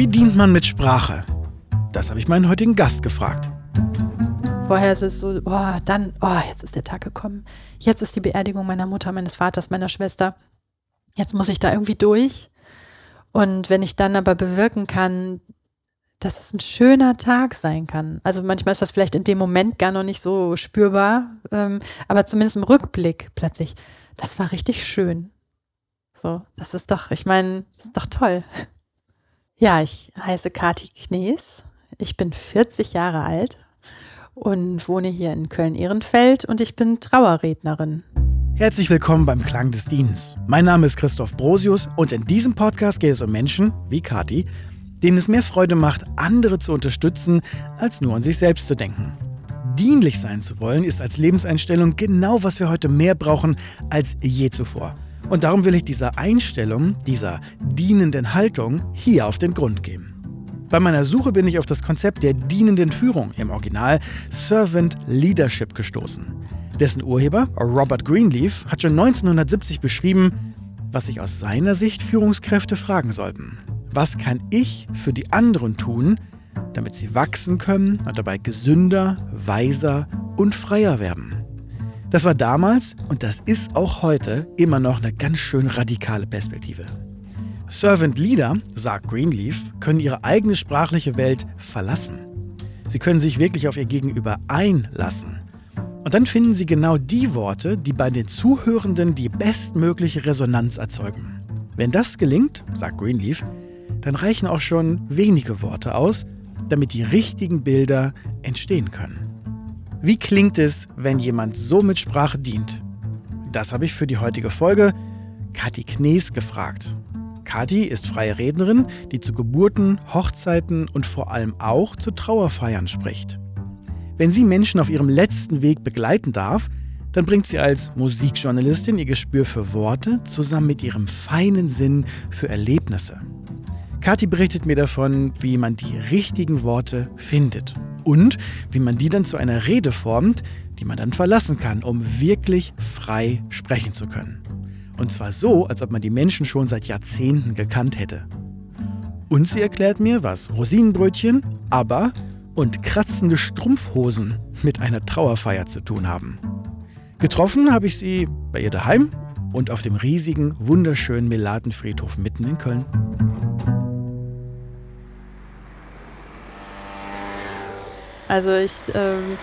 Wie dient man mit Sprache? Das habe ich meinen heutigen Gast gefragt. Vorher ist es so, oh, dann, oh, jetzt ist der Tag gekommen. Jetzt ist die Beerdigung meiner Mutter, meines Vaters, meiner Schwester. Jetzt muss ich da irgendwie durch. Und wenn ich dann aber bewirken kann, dass es ein schöner Tag sein kann. Also manchmal ist das vielleicht in dem Moment gar noch nicht so spürbar, ähm, aber zumindest im Rückblick plötzlich. Das war richtig schön. So, das ist doch, ich meine, das ist doch toll. Ja, ich heiße Kati Knees. Ich bin 40 Jahre alt und wohne hier in Köln-Ehrenfeld und ich bin Trauerrednerin. Herzlich willkommen beim Klang des Dienens. Mein Name ist Christoph Brosius und in diesem Podcast geht es um Menschen wie Kati, denen es mehr Freude macht, andere zu unterstützen, als nur an sich selbst zu denken. Dienlich sein zu wollen, ist als Lebenseinstellung genau, was wir heute mehr brauchen als je zuvor. Und darum will ich dieser Einstellung, dieser dienenden Haltung hier auf den Grund gehen. Bei meiner Suche bin ich auf das Konzept der dienenden Führung, im Original Servant Leadership, gestoßen. Dessen Urheber, Robert Greenleaf, hat schon 1970 beschrieben, was sich aus seiner Sicht Führungskräfte fragen sollten. Was kann ich für die anderen tun, damit sie wachsen können und dabei gesünder, weiser und freier werden? Das war damals und das ist auch heute immer noch eine ganz schön radikale Perspektive. Servant Leader, sagt Greenleaf, können ihre eigene sprachliche Welt verlassen. Sie können sich wirklich auf ihr Gegenüber einlassen. Und dann finden sie genau die Worte, die bei den Zuhörenden die bestmögliche Resonanz erzeugen. Wenn das gelingt, sagt Greenleaf, dann reichen auch schon wenige Worte aus, damit die richtigen Bilder entstehen können. Wie klingt es, wenn jemand so mit Sprache dient? Das habe ich für die heutige Folge Kathi Knees gefragt. Kathi ist freie Rednerin, die zu Geburten, Hochzeiten und vor allem auch zu Trauerfeiern spricht. Wenn sie Menschen auf ihrem letzten Weg begleiten darf, dann bringt sie als Musikjournalistin ihr Gespür für Worte zusammen mit ihrem feinen Sinn für Erlebnisse. Kathi berichtet mir davon, wie man die richtigen Worte findet und wie man die dann zu einer Rede formt, die man dann verlassen kann, um wirklich frei sprechen zu können. Und zwar so, als ob man die Menschen schon seit Jahrzehnten gekannt hätte. Und sie erklärt mir, was Rosinenbrötchen, aber und kratzende Strumpfhosen mit einer Trauerfeier zu tun haben. Getroffen habe ich sie bei ihr daheim und auf dem riesigen, wunderschönen Melatenfriedhof mitten in Köln. Also ich ähm,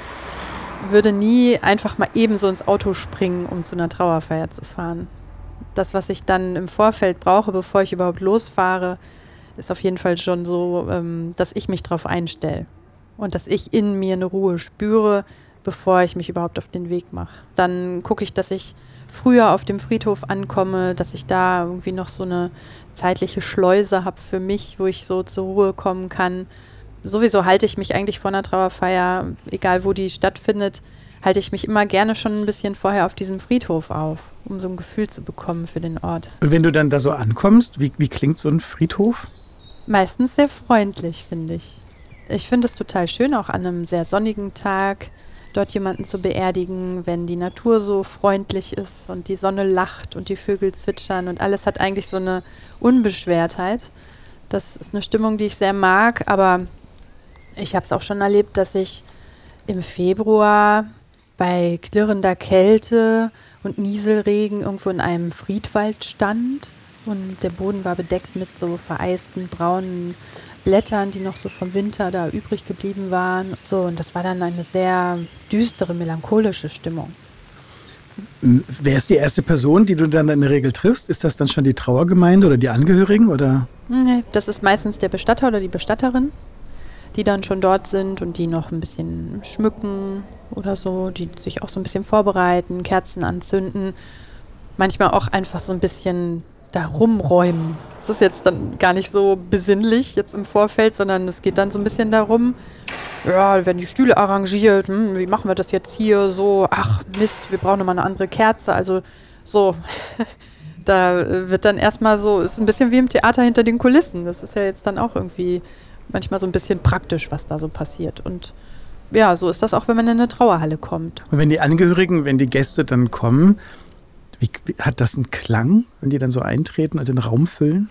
würde nie einfach mal ebenso ins Auto springen, um zu einer Trauerfeier zu fahren. Das, was ich dann im Vorfeld brauche, bevor ich überhaupt losfahre, ist auf jeden Fall schon so, ähm, dass ich mich darauf einstelle und dass ich in mir eine Ruhe spüre, bevor ich mich überhaupt auf den Weg mache. Dann gucke ich, dass ich früher auf dem Friedhof ankomme, dass ich da irgendwie noch so eine zeitliche Schleuse habe für mich, wo ich so zur Ruhe kommen kann sowieso halte ich mich eigentlich vor einer Trauerfeier, egal wo die stattfindet, halte ich mich immer gerne schon ein bisschen vorher auf diesem Friedhof auf, um so ein Gefühl zu bekommen für den Ort. Und wenn du dann da so ankommst, wie, wie klingt so ein Friedhof? Meistens sehr freundlich, finde ich. Ich finde es total schön, auch an einem sehr sonnigen Tag dort jemanden zu beerdigen, wenn die Natur so freundlich ist und die Sonne lacht und die Vögel zwitschern und alles hat eigentlich so eine Unbeschwertheit. Das ist eine Stimmung, die ich sehr mag, aber ich habe es auch schon erlebt, dass ich im Februar bei klirrender Kälte und Nieselregen irgendwo in einem Friedwald stand und der Boden war bedeckt mit so vereisten braunen Blättern, die noch so vom Winter da übrig geblieben waren. So, und das war dann eine sehr düstere, melancholische Stimmung. Wer ist die erste Person, die du dann in der Regel triffst? Ist das dann schon die Trauergemeinde oder die Angehörigen? Oder? Nee, das ist meistens der Bestatter oder die Bestatterin die dann schon dort sind und die noch ein bisschen schmücken oder so, die sich auch so ein bisschen vorbereiten, Kerzen anzünden, manchmal auch einfach so ein bisschen da rumräumen. Das ist jetzt dann gar nicht so besinnlich jetzt im Vorfeld, sondern es geht dann so ein bisschen darum, ja, werden die Stühle arrangiert, hm, wie machen wir das jetzt hier so, ach Mist, wir brauchen nochmal eine andere Kerze, also so. da wird dann erstmal so, ist ein bisschen wie im Theater hinter den Kulissen. Das ist ja jetzt dann auch irgendwie manchmal so ein bisschen praktisch, was da so passiert. Und ja, so ist das auch, wenn man in eine Trauerhalle kommt. Und wenn die Angehörigen, wenn die Gäste dann kommen, wie, hat das einen Klang, wenn die dann so eintreten und den Raum füllen?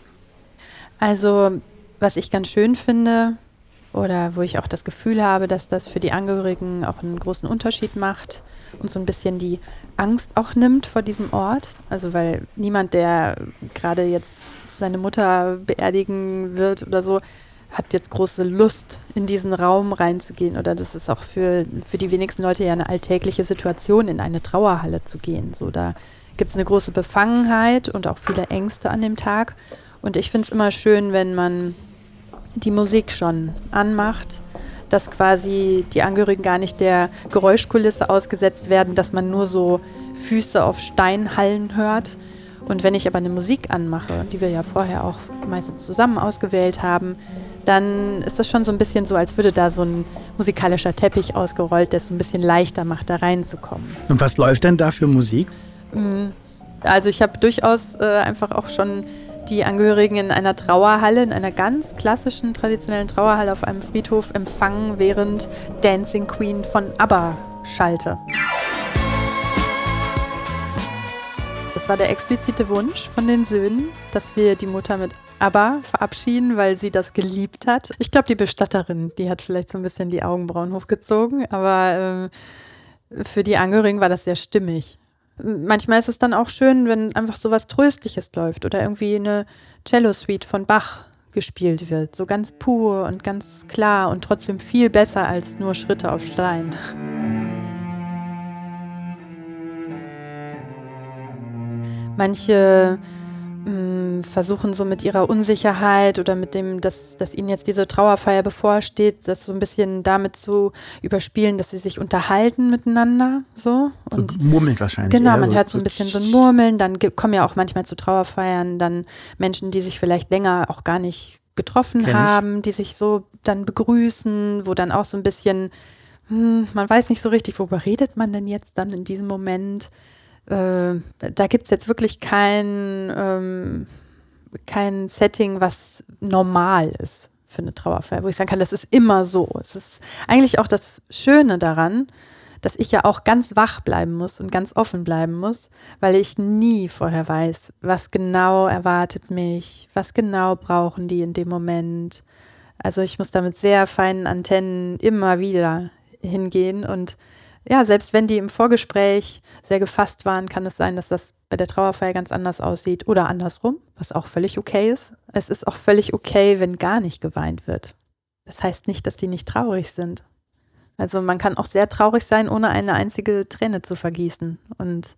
Also Was ich ganz schön finde oder wo ich auch das Gefühl habe, dass das für die Angehörigen auch einen großen Unterschied macht und so ein bisschen die Angst auch nimmt vor diesem Ort. Also weil niemand, der gerade jetzt seine Mutter beerdigen wird oder so, hat jetzt große Lust, in diesen Raum reinzugehen. Oder das ist auch für, für die wenigsten Leute ja eine alltägliche Situation, in eine Trauerhalle zu gehen. So, da gibt es eine große Befangenheit und auch viele Ängste an dem Tag. Und ich finde es immer schön, wenn man die Musik schon anmacht, dass quasi die Angehörigen gar nicht der Geräuschkulisse ausgesetzt werden, dass man nur so Füße auf Steinhallen hört. Und wenn ich aber eine Musik anmache, die wir ja vorher auch meistens zusammen ausgewählt haben, dann ist das schon so ein bisschen so, als würde da so ein musikalischer Teppich ausgerollt, der es so ein bisschen leichter macht, da reinzukommen. Und was läuft denn da für Musik? Mm, also ich habe durchaus äh, einfach auch schon die Angehörigen in einer Trauerhalle, in einer ganz klassischen, traditionellen Trauerhalle auf einem Friedhof empfangen, während Dancing Queen von ABBA schallte. Das war der explizite Wunsch von den Söhnen, dass wir die Mutter mit ABBA verabschieden, weil sie das geliebt hat. Ich glaube, die Bestatterin, die hat vielleicht so ein bisschen die Augenbrauen hochgezogen, aber äh, für die Angehörigen war das sehr stimmig manchmal ist es dann auch schön, wenn einfach so was Tröstliches läuft oder irgendwie eine Cello-Suite von Bach gespielt wird. So ganz pur und ganz klar und trotzdem viel besser als nur Schritte auf Stein. Manche mh, versuchen so mit ihrer Unsicherheit oder mit dem, dass, dass ihnen jetzt diese Trauerfeier bevorsteht, das so ein bisschen damit zu überspielen, dass sie sich unterhalten miteinander. So, und so murmelt wahrscheinlich. Genau, man so hört so ein bisschen so ein Murmeln, dann kommen ja auch manchmal zu Trauerfeiern dann Menschen, die sich vielleicht länger auch gar nicht getroffen haben, die sich so dann begrüßen, wo dann auch so ein bisschen, hm, man weiß nicht so richtig, worüber redet man denn jetzt dann in diesem Moment äh, da gibt es jetzt wirklich kein, ähm, kein Setting, was normal ist für eine Trauerfeier, wo ich sagen kann, das ist immer so. Es ist eigentlich auch das Schöne daran, dass ich ja auch ganz wach bleiben muss und ganz offen bleiben muss, weil ich nie vorher weiß, was genau erwartet mich, was genau brauchen die in dem Moment. Also ich muss da mit sehr feinen Antennen immer wieder hingehen und ja, selbst wenn die im Vorgespräch sehr gefasst waren, kann es sein, dass das bei der Trauerfeier ganz anders aussieht oder andersrum, was auch völlig okay ist. Es ist auch völlig okay, wenn gar nicht geweint wird. Das heißt nicht, dass die nicht traurig sind. Also man kann auch sehr traurig sein, ohne eine einzige Träne zu vergießen. Und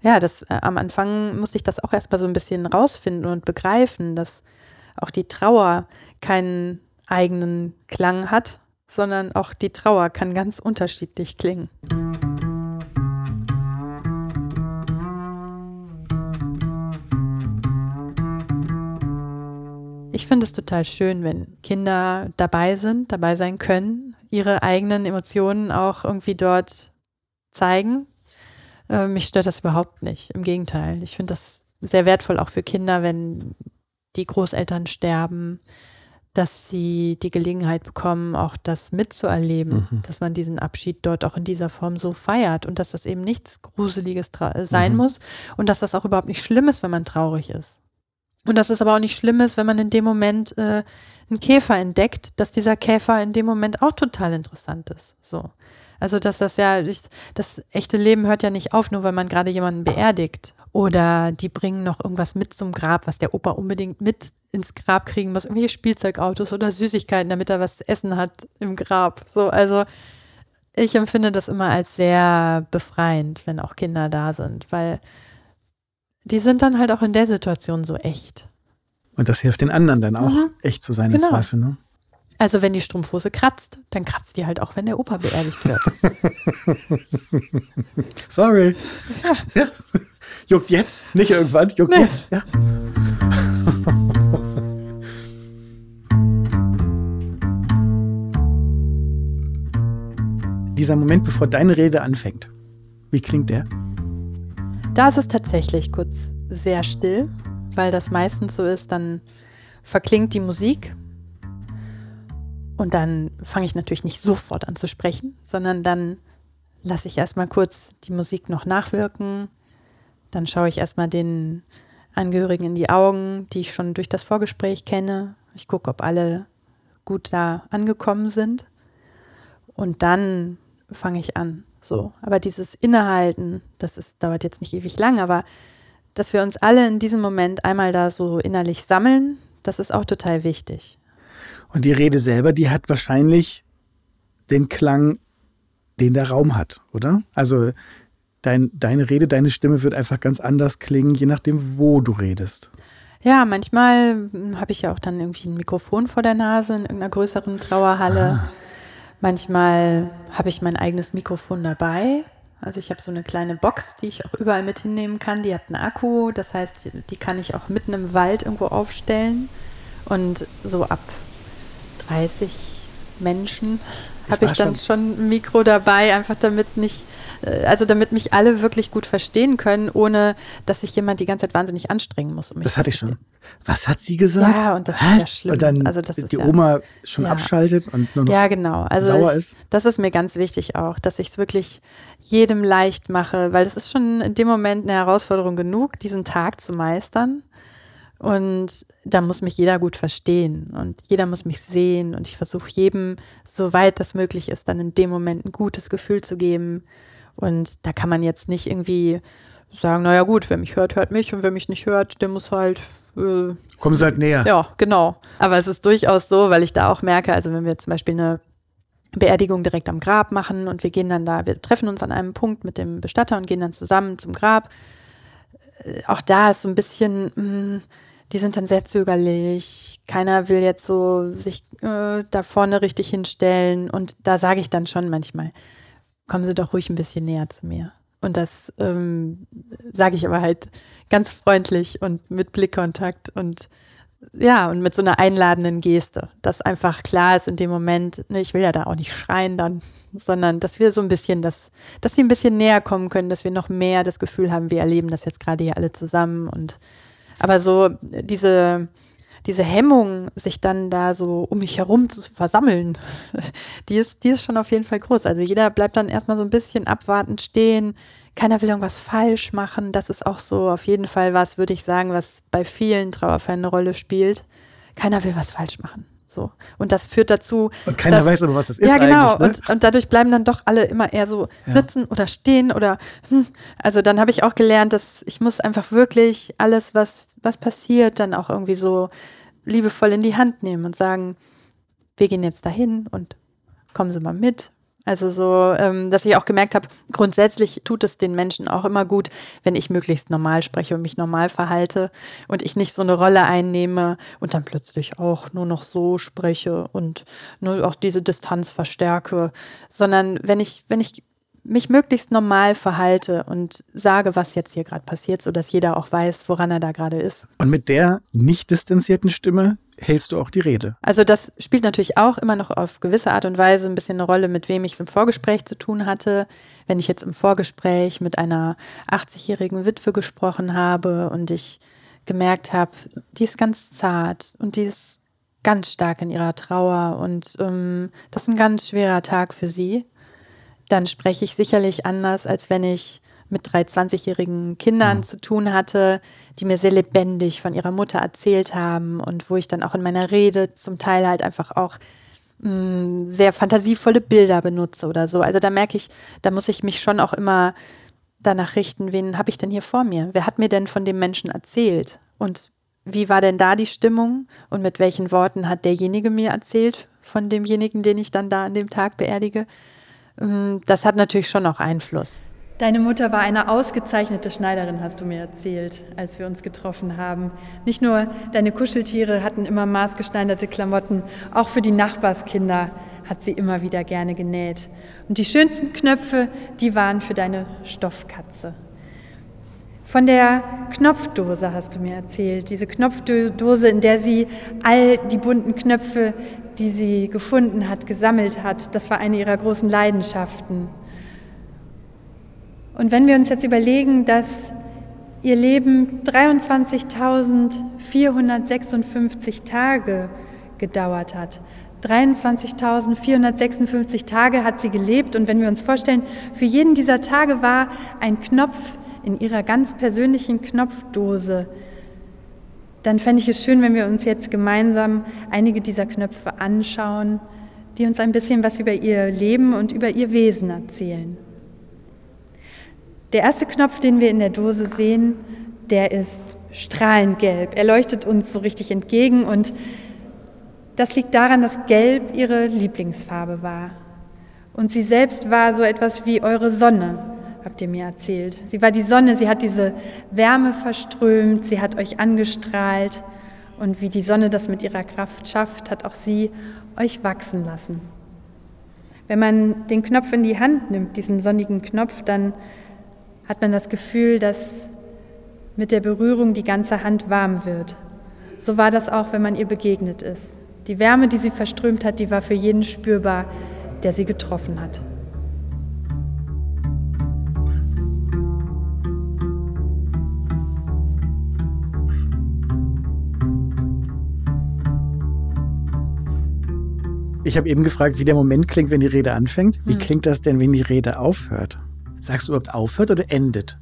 ja, das äh, am Anfang musste ich das auch erstmal so ein bisschen rausfinden und begreifen, dass auch die Trauer keinen eigenen Klang hat, sondern auch die Trauer kann ganz unterschiedlich klingen. Ich finde es total schön, wenn Kinder dabei sind, dabei sein können, ihre eigenen Emotionen auch irgendwie dort zeigen. Äh, mich stört das überhaupt nicht. Im Gegenteil. Ich finde das sehr wertvoll auch für Kinder, wenn die Großeltern sterben, dass sie die Gelegenheit bekommen, auch das mitzuerleben, mhm. dass man diesen Abschied dort auch in dieser Form so feiert und dass das eben nichts Gruseliges sein mhm. muss und dass das auch überhaupt nicht schlimm ist, wenn man traurig ist. Und dass es aber auch nicht schlimm ist, wenn man in dem Moment äh, einen Käfer entdeckt, dass dieser Käfer in dem Moment auch total interessant ist. So. Also, dass das ja, das echte Leben hört ja nicht auf, nur weil man gerade jemanden beerdigt. Oder die bringen noch irgendwas mit zum Grab, was der Opa unbedingt mit ins Grab kriegen muss, irgendwelche Spielzeugautos oder Süßigkeiten, damit er was zu essen hat im Grab. So, also ich empfinde das immer als sehr befreiend, wenn auch Kinder da sind, weil die sind dann halt auch in der Situation so echt. Und das hilft den anderen dann auch, mhm. echt zu sein genau. im Zweifel, ne? Also wenn die Strumpfhose kratzt, dann kratzt die halt auch, wenn der Opa beerdigt wird. Sorry. Ja. ja. Juckt jetzt, nicht irgendwann, juckt nee. jetzt. Ja. Dieser Moment, bevor deine Rede anfängt, wie klingt der? Da ist es tatsächlich kurz sehr still, weil das meistens so ist, dann verklingt die Musik und dann fange ich natürlich nicht sofort an zu sprechen, sondern dann lasse ich erstmal kurz die Musik noch nachwirken. Dann schaue ich erstmal den Angehörigen in die Augen, die ich schon durch das Vorgespräch kenne. Ich gucke, ob alle gut da angekommen sind. Und dann fange ich an. So. Aber dieses Innehalten, das ist, dauert jetzt nicht ewig lang, aber dass wir uns alle in diesem Moment einmal da so innerlich sammeln, das ist auch total wichtig. Und die Rede selber, die hat wahrscheinlich den Klang, den der Raum hat, oder? Also dein, deine Rede, deine Stimme wird einfach ganz anders klingen, je nachdem, wo du redest. Ja, manchmal habe ich ja auch dann irgendwie ein Mikrofon vor der Nase in irgendeiner größeren Trauerhalle. Ah. Manchmal habe ich mein eigenes Mikrofon dabei. Also ich habe so eine kleine Box, die ich auch überall mit hinnehmen kann. Die hat einen Akku, das heißt, die kann ich auch mitten im Wald irgendwo aufstellen. Und so ab 30 Menschen habe ich dann schon. schon ein Mikro dabei, einfach damit nicht, äh, also damit mich alle wirklich gut verstehen können, ohne dass sich jemand die ganze Zeit wahnsinnig anstrengen muss. Um das hatte ich schon. Was hat sie gesagt? Ja, und das Was? ist ja schlimm. Und dann also das die Oma schon ja. abschaltet und nur noch ja, genau. also sauer ich, ist. Das ist mir ganz wichtig auch, dass ich es wirklich jedem leicht mache, weil das ist schon in dem Moment eine Herausforderung genug, diesen Tag zu meistern. Und da muss mich jeder gut verstehen und jeder muss mich sehen und ich versuche jedem, soweit das möglich ist, dann in dem Moment ein gutes Gefühl zu geben. Und da kann man jetzt nicht irgendwie sagen, naja gut, wer mich hört, hört mich und wer mich nicht hört, der muss halt. Äh, Kommen Sie halt näher. Ja, genau. Aber es ist durchaus so, weil ich da auch merke, also wenn wir zum Beispiel eine Beerdigung direkt am Grab machen und wir gehen dann da, wir treffen uns an einem Punkt mit dem Bestatter und gehen dann zusammen zum Grab. Äh, auch da ist so ein bisschen, mh, hm, die sind dann sehr zögerlich. Keiner will jetzt so sich äh, da vorne richtig hinstellen. Und da sage ich dann schon manchmal, kommen Sie doch ruhig ein bisschen näher zu mir. Und das ähm, sage ich aber halt ganz freundlich und mit Blickkontakt und ja, und mit so einer einladenden Geste, dass einfach klar ist in dem Moment, ne, ich will ja da auch nicht schreien dann, sondern dass wir so ein bisschen das, dass wir ein bisschen näher kommen können, dass wir noch mehr das Gefühl haben, wir erleben das jetzt gerade hier alle zusammen und aber so diese, diese Hemmung, sich dann da so um mich herum zu versammeln, die ist, die ist schon auf jeden Fall groß. Also jeder bleibt dann erstmal so ein bisschen abwartend stehen. Keiner will irgendwas falsch machen. Das ist auch so auf jeden Fall was, würde ich sagen, was bei vielen Trauerfällen eine Rolle spielt. Keiner will was falsch machen. So. Und das führt dazu. Und keiner dass, weiß aber, was das ist. Ja, genau. Ne? Und, und dadurch bleiben dann doch alle immer eher so ja. sitzen oder stehen oder hm. also dann habe ich auch gelernt, dass ich muss einfach wirklich alles, was, was passiert, dann auch irgendwie so liebevoll in die Hand nehmen und sagen, wir gehen jetzt dahin und kommen Sie mal mit also so, ähm, dass ich auch gemerkt habe, grundsätzlich tut es den Menschen auch immer gut, wenn ich möglichst normal spreche und mich normal verhalte und ich nicht so eine Rolle einnehme und dann plötzlich auch nur noch so spreche und nur auch diese Distanz verstärke, sondern wenn ich, wenn ich mich möglichst normal verhalte und sage, was jetzt hier gerade passiert, sodass jeder auch weiß, woran er da gerade ist. Und mit der nicht distanzierten Stimme hältst du auch die Rede. Also das spielt natürlich auch immer noch auf gewisse Art und Weise ein bisschen eine Rolle, mit wem ich es im Vorgespräch zu tun hatte. Wenn ich jetzt im Vorgespräch mit einer 80-jährigen Witwe gesprochen habe und ich gemerkt habe, die ist ganz zart und die ist ganz stark in ihrer Trauer und ähm, das ist ein ganz schwerer Tag für sie, dann spreche ich sicherlich anders, als wenn ich mit drei 20-jährigen Kindern mhm. zu tun hatte, die mir sehr lebendig von ihrer Mutter erzählt haben und wo ich dann auch in meiner Rede zum Teil halt einfach auch mh, mm, sehr fantasievolle Bilder benutze oder so. Also da merke ich, da muss ich mich schon auch immer danach richten, wen habe ich denn hier vor mir? Wer hat mir denn von dem Menschen erzählt? Und wie war denn da die Stimmung und mit welchen Worten hat derjenige mir erzählt von demjenigen, den ich dann da an dem Tag beerdige? Mm, das hat natürlich schon auch Einfluss. Deine Mutter war eine ausgezeichnete Schneiderin, hast du mir erzählt, als wir uns getroffen haben. Nicht nur deine Kuscheltiere hatten immer maßgeschneiderte Klamotten, auch für die Nachbarskinder hat sie immer wieder gerne genäht. Und die schönsten Knöpfe, die waren für deine Stoffkatze. Von der Knopfdose hast du mir erzählt, diese Knopfdose, in der sie all die bunten Knöpfe, die sie gefunden hat, gesammelt hat. Das war eine ihrer großen Leidenschaften. Und wenn wir uns jetzt überlegen, dass ihr Leben 23.456 Tage gedauert hat, 23.456 Tage hat sie gelebt und wenn wir uns vorstellen, für jeden dieser Tage war ein Knopf in ihrer ganz persönlichen Knopfdose dann fände ich es schön, wenn wir uns jetzt gemeinsam einige dieser Knöpfe anschauen, die uns ein bisschen was über ihr Leben und über ihr Wesen erzählen. Der erste Knopf, den wir in der Dose sehen, der ist strahlend gelb. Er leuchtet uns so richtig entgegen und das liegt daran, dass Gelb ihre Lieblingsfarbe war. Und sie selbst war so etwas wie eure Sonne, habt ihr mir erzählt. Sie war die Sonne, sie hat diese Wärme verströmt, sie hat euch angestrahlt und wie die Sonne das mit ihrer Kraft schafft, hat auch sie euch wachsen lassen. Wenn man den Knopf in die Hand nimmt, diesen sonnigen Knopf, dann hat man das Gefühl, dass mit der Berührung die ganze Hand warm wird. So war das auch, wenn man ihr begegnet ist. Die Wärme, die sie verströmt hat, die war für jeden spürbar, der sie getroffen hat. Ich habe eben gefragt, wie der Moment klingt, wenn die Rede anfängt. Wie hm. klingt das denn, wenn die Rede aufhört? Sagst du überhaupt aufhört oder endet?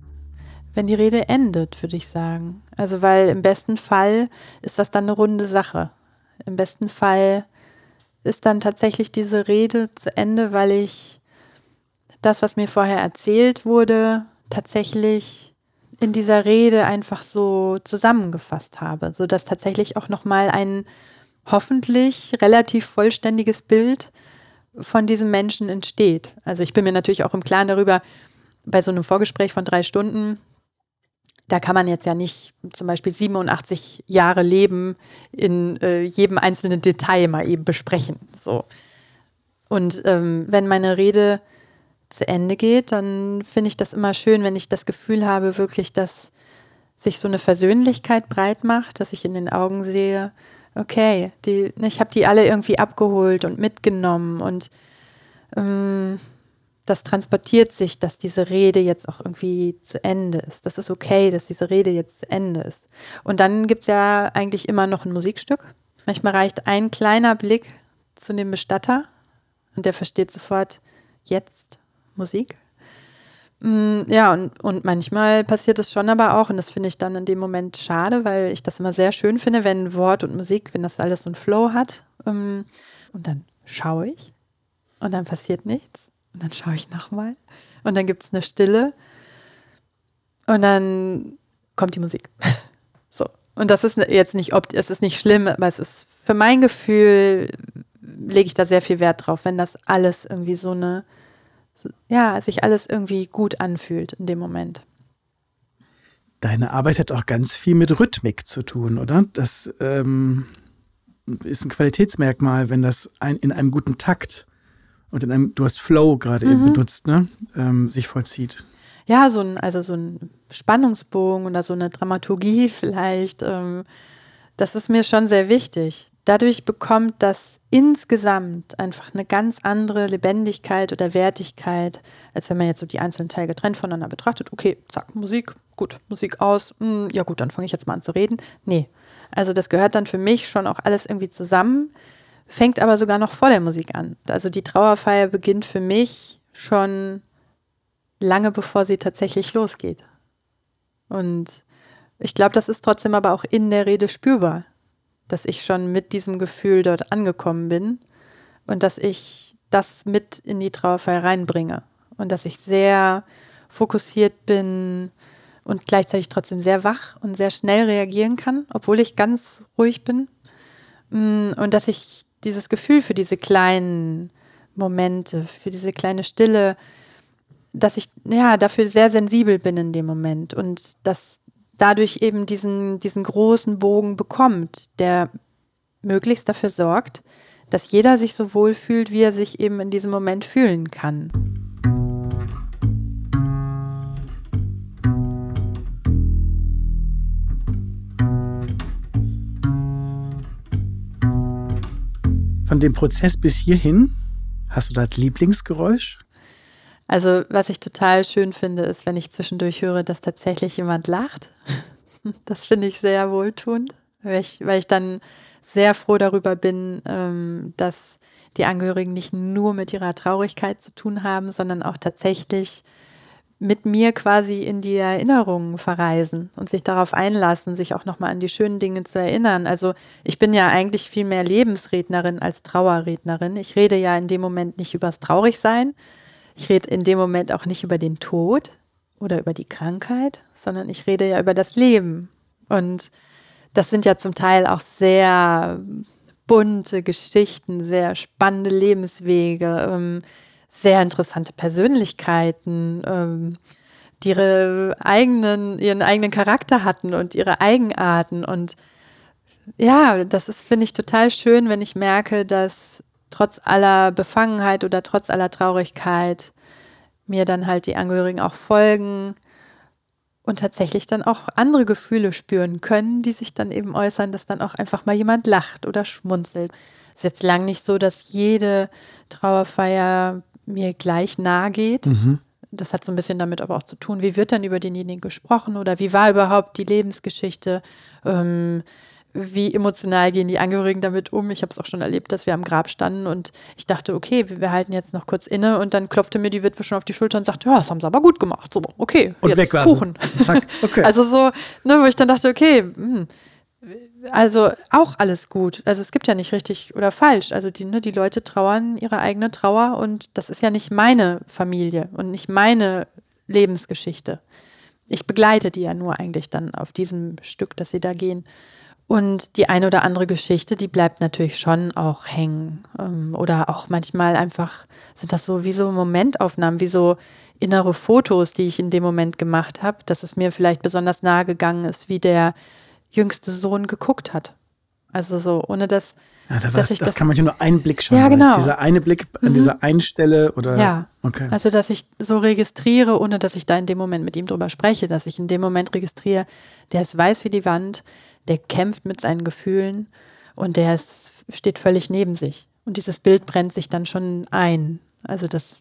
Wenn die Rede endet, würde ich sagen. Also, weil im besten Fall ist das dann eine runde Sache. Im besten Fall ist dann tatsächlich diese Rede zu Ende, weil ich das, was mir vorher erzählt wurde, tatsächlich in dieser Rede einfach so zusammengefasst habe, so dass tatsächlich auch noch mal ein hoffentlich relativ vollständiges Bild von diesem Menschen entsteht. Also ich bin mir natürlich auch im Klaren darüber, bei so einem Vorgespräch von drei Stunden, da kann man jetzt ja nicht zum Beispiel 87 Jahre Leben in äh, jedem einzelnen Detail mal eben besprechen. So. Und ähm, wenn meine Rede zu Ende geht, dann finde ich das immer schön, wenn ich das Gefühl habe, wirklich, dass sich so eine Versöhnlichkeit breit macht, dass ich in den Augen sehe, okay, die, ich habe die alle irgendwie abgeholt und mitgenommen und ähm, das transportiert sich, dass diese Rede jetzt auch irgendwie zu Ende ist. Das ist okay, dass diese Rede jetzt zu Ende ist. Und dann gibt es ja eigentlich immer noch ein Musikstück. Manchmal reicht ein kleiner Blick zu dem Bestatter und der versteht sofort jetzt Musik. Mm, ja, und, und manchmal passiert es schon aber auch, und das finde ich dann in dem Moment schade, weil ich das immer sehr schön finde, wenn Wort und Musik, wenn das alles so einen Flow hat. Ähm, und dann schaue ich und dann passiert nichts. Und dann schaue ich nochmal und dann gibt es eine Stille und dann kommt die Musik. so. Und das ist jetzt nicht, ob, es ist nicht schlimm, aber es ist für mein Gefühl, lege ich da sehr viel Wert drauf, wenn das alles irgendwie so eine ja, sich alles irgendwie gut anfühlt in dem Moment. Deine Arbeit hat auch ganz viel mit Rhythmik zu tun, oder? Das ähm, ist ein Qualitätsmerkmal, wenn das ein, in einem guten Takt und in einem, du hast Flow gerade mhm. eben benutzt, ne? Ähm, sich vollzieht. Ja, so ein, also so ein Spannungsbogen oder so eine Dramaturgie vielleicht. Ähm, das ist mir schon sehr wichtig dadurch bekommt das insgesamt einfach eine ganz andere Lebendigkeit oder Wertigkeit, als wenn man jetzt so die einzelnen Teile getrennt voneinander betrachtet. Okay, zack, Musik, gut, Musik aus, hm, ja gut, dann fange ich jetzt mal an zu reden. Nee, also das gehört dann für mich schon auch alles irgendwie zusammen, fängt aber sogar noch vor der Musik an. Also die Trauerfeier beginnt für mich schon lange bevor sie tatsächlich losgeht. Und ich glaube, das ist trotzdem aber auch in der Rede spürbar dass ich schon mit diesem Gefühl dort angekommen bin und dass ich das mit in die Trauerfeier reinbringe und dass ich sehr fokussiert bin und gleichzeitig trotzdem sehr wach und sehr schnell reagieren kann, obwohl ich ganz ruhig bin. Mm, und dass ich dieses Gefühl für diese kleinen Momente, für diese kleine Stille, dass ich ja dafür sehr sensibel bin in dem Moment und dass dadurch eben diesen, diesen großen Bogen bekommt, der möglichst dafür sorgt, dass jeder sich so wohl fühlt, wie er sich eben in diesem Moment fühlen kann. Von dem Prozess bis hierhin, hast du das Lieblingsgeräusch? Also, was ich total schön finde, ist, wenn ich zwischendurch höre, dass tatsächlich jemand lacht. Das finde ich sehr wohltuend, weil ich, weil ich dann sehr froh darüber bin, ähm, dass die Angehörigen nicht nur mit ihrer Traurigkeit zu tun haben, sondern auch tatsächlich mit mir quasi in die Erinnerungen verreisen und sich darauf einlassen, sich auch nochmal an die schönen Dinge zu erinnern. Also ich bin ja eigentlich viel mehr Lebensrednerin als Trauerrednerin. Ich rede ja in dem Moment nicht übers Traurigsein. Ich rede in dem Moment auch nicht über den Tod oder über die Krankheit, sondern ich rede ja über das Leben. Und das sind ja zum Teil auch sehr bunte Geschichten, sehr spannende Lebenswege. Ähm, sehr interessante Persönlichkeiten, ähm, die ihre eigenen, ihren eigenen Charakter hatten und ihre Eigenarten. Und ja, das ist, finde ich, total schön, wenn ich merke, dass trotz aller Befangenheit oder trotz aller Traurigkeit mir dann halt die Angehörigen auch folgen und tatsächlich dann auch andere Gefühle spüren können, die sich dann eben äußern, dass dann auch einfach mal jemand lacht oder schmunzelt. Es ist jetzt lang nicht so, dass jede Trauerfeier mir gleich nahe geht. Mhm. Das hat so ein bisschen damit aber auch zu tun, wie wird dann über denjenigen gesprochen oder wie war überhaupt die Lebensgeschichte? Ähm, wie emotional gehen die Angehörigen damit um? Ich habe es auch schon erlebt, dass wir am Grab standen und ich dachte, okay, wir, wir, halten jetzt noch kurz inne und dann klopfte mir die Witwe schon auf die Schulter und sagte, ja, das haben sie aber gut gemacht. So, okay, und jetzt weg Kuchen. Okay. Also so, ne, wo ich dann dachte, okay, mh, hm, also auch alles gut. Also es gibt ja nicht richtig oder falsch. Also die, ne, die Leute trauern ihre eigene Trauer und das ist ja nicht meine Familie und nicht meine Lebensgeschichte. Ich begleite die ja nur eigentlich dann auf diesem Stück, dass sie da gehen. Und die eine oder andere Geschichte, die bleibt natürlich schon auch hängen. Ähm, oder auch manchmal einfach sind das so wie so Momentaufnahmen, wie so innere Fotos, die ich in dem Moment gemacht habe, dass es mir vielleicht besonders nahe gegangen ist, wie der jüngste Sohn geguckt hat. Also so, ohne dass, ja, da dass ich das, das kann man ja nur einen Blick schauen. Ja, genau. Dieser eine Blick an mhm. dieser einen Stelle oder. Ja. Okay. Also, dass ich so registriere, ohne dass ich da in dem Moment mit ihm drüber spreche, dass ich in dem Moment registriere, der ist weiß wie die Wand, der kämpft mit seinen Gefühlen und der ist, steht völlig neben sich. Und dieses Bild brennt sich dann schon ein. Also, das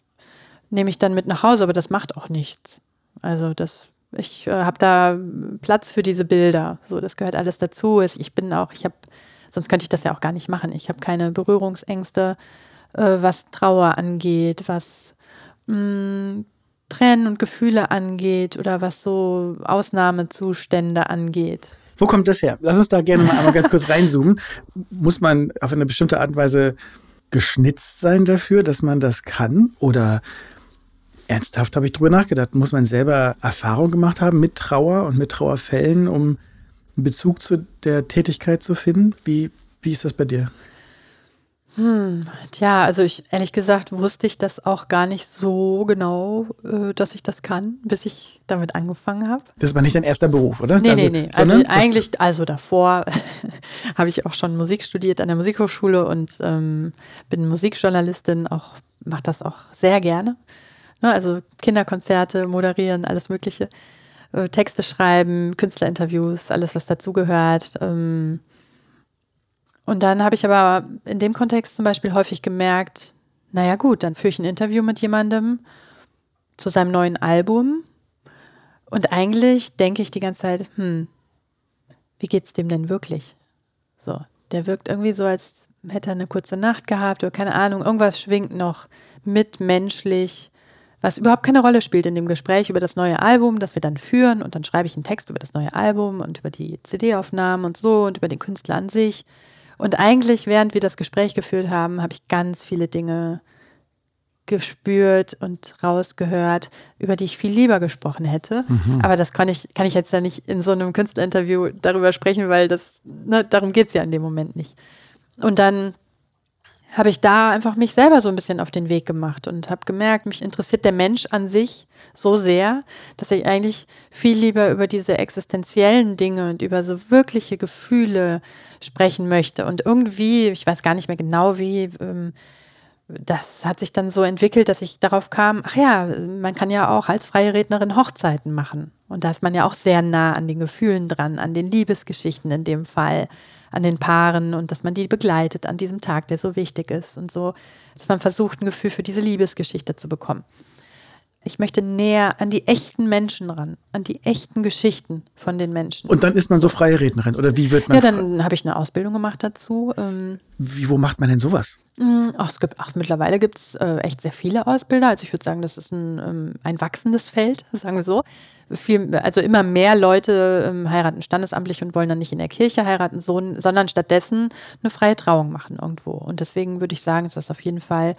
nehme ich dann mit nach Hause, aber das macht auch nichts. Also, das ich äh, habe da Platz für diese Bilder. So, das gehört alles dazu. Ich bin auch, ich habe, sonst könnte ich das ja auch gar nicht machen. Ich habe keine Berührungsängste, äh, was Trauer angeht, was mh, mm, Tränen und Gefühle angeht oder was so Ausnahmezustände angeht. Wo kommt das her? Lass uns da gerne mal einmal ganz kurz reinzoomen. Muss man auf eine bestimmte Art und Weise geschnitzt sein dafür, dass man das kann? Oder Ernsthaft habe ich drüber nachgedacht. Muss man selber Erfahrung gemacht haben mit Trauer und mit Trauerfällen, um einen Bezug zu der Tätigkeit zu finden? Wie, wie ist das bei dir? Hm, tja, also ich ehrlich gesagt wusste ich das auch gar nicht so genau, äh, dass ich das kann, bis ich damit angefangen habe. Das war nicht dein erster Beruf, oder? Nee, also, nee, nee. Also eigentlich, also davor habe ich auch schon Musik studiert an der Musikhochschule und ähm, bin Musikjournalistin, auch mache das auch sehr gerne. Ne, also Kinderkonzerte, moderieren, alles Mögliche. Äh, Texte schreiben, Künstlerinterviews, alles, was dazugehört. Ähm, und dann habe ich aber in dem Kontext zum Beispiel häufig gemerkt, naja gut, dann führe ich ein Interview mit jemandem zu seinem neuen Album. Und eigentlich denke ich die ganze Zeit, hm, wie geht's dem denn wirklich? So, der wirkt irgendwie so, als hätte er eine kurze Nacht gehabt oder keine Ahnung, irgendwas schwingt noch mitmenschlich was überhaupt keine Rolle spielt in dem Gespräch über das neue Album, das wir dann führen und dann schreibe ich einen Text über das neue Album und über die CD-Aufnahmen und so und über den Künstler an sich. Und eigentlich, während wir das Gespräch geführt haben, habe ich ganz viele Dinge gespürt und rausgehört, über die ich viel lieber gesprochen hätte. Mhm. Aber das kann ich, kann ich jetzt ja nicht in so einem Künstlerinterview darüber sprechen, weil das, ne, darum geht es ja in dem Moment nicht. Und dann habe ich da einfach mich selber so ein bisschen auf den Weg gemacht und habe gemerkt, mich interessiert der Mensch an sich so sehr, dass ich eigentlich viel lieber über diese existenziellen Dinge und über so wirkliche Gefühle sprechen möchte. Und irgendwie, ich weiß gar nicht mehr genau wie, ähm, das hat sich dann so entwickelt, dass ich darauf kam, ach ja, man kann ja auch als freie Rednerin Hochzeiten machen. Und da ist man ja auch sehr nah an den Gefühlen dran, an den Liebesgeschichten in dem Fall an den Paaren und dass man die begleitet an diesem Tag, der so wichtig ist und so, dass man versucht, ein Gefühl für diese Liebesgeschichte zu bekommen. Ich möchte näher an die echten Menschen ran, an die echten Geschichten von den Menschen. Und dann ist man so freie Rednerin oder wie wird man? Ja, dann habe ich eine Ausbildung gemacht dazu. Ähm, wie, wo macht man denn sowas? Hm, ach, es gibt, ach, mittlerweile gibt es äh, echt sehr viele Ausbilder. Also ich würde sagen, das ist ein, ähm, ein wachsendes Feld, sagen wir so. Viel, also immer mehr Leute ähm, heiraten standesamtlich und wollen dann nicht in der Kirche heiraten, so, sondern stattdessen eine freie Trauung machen irgendwo. Und deswegen würde ich sagen, ist das auf jeden Fall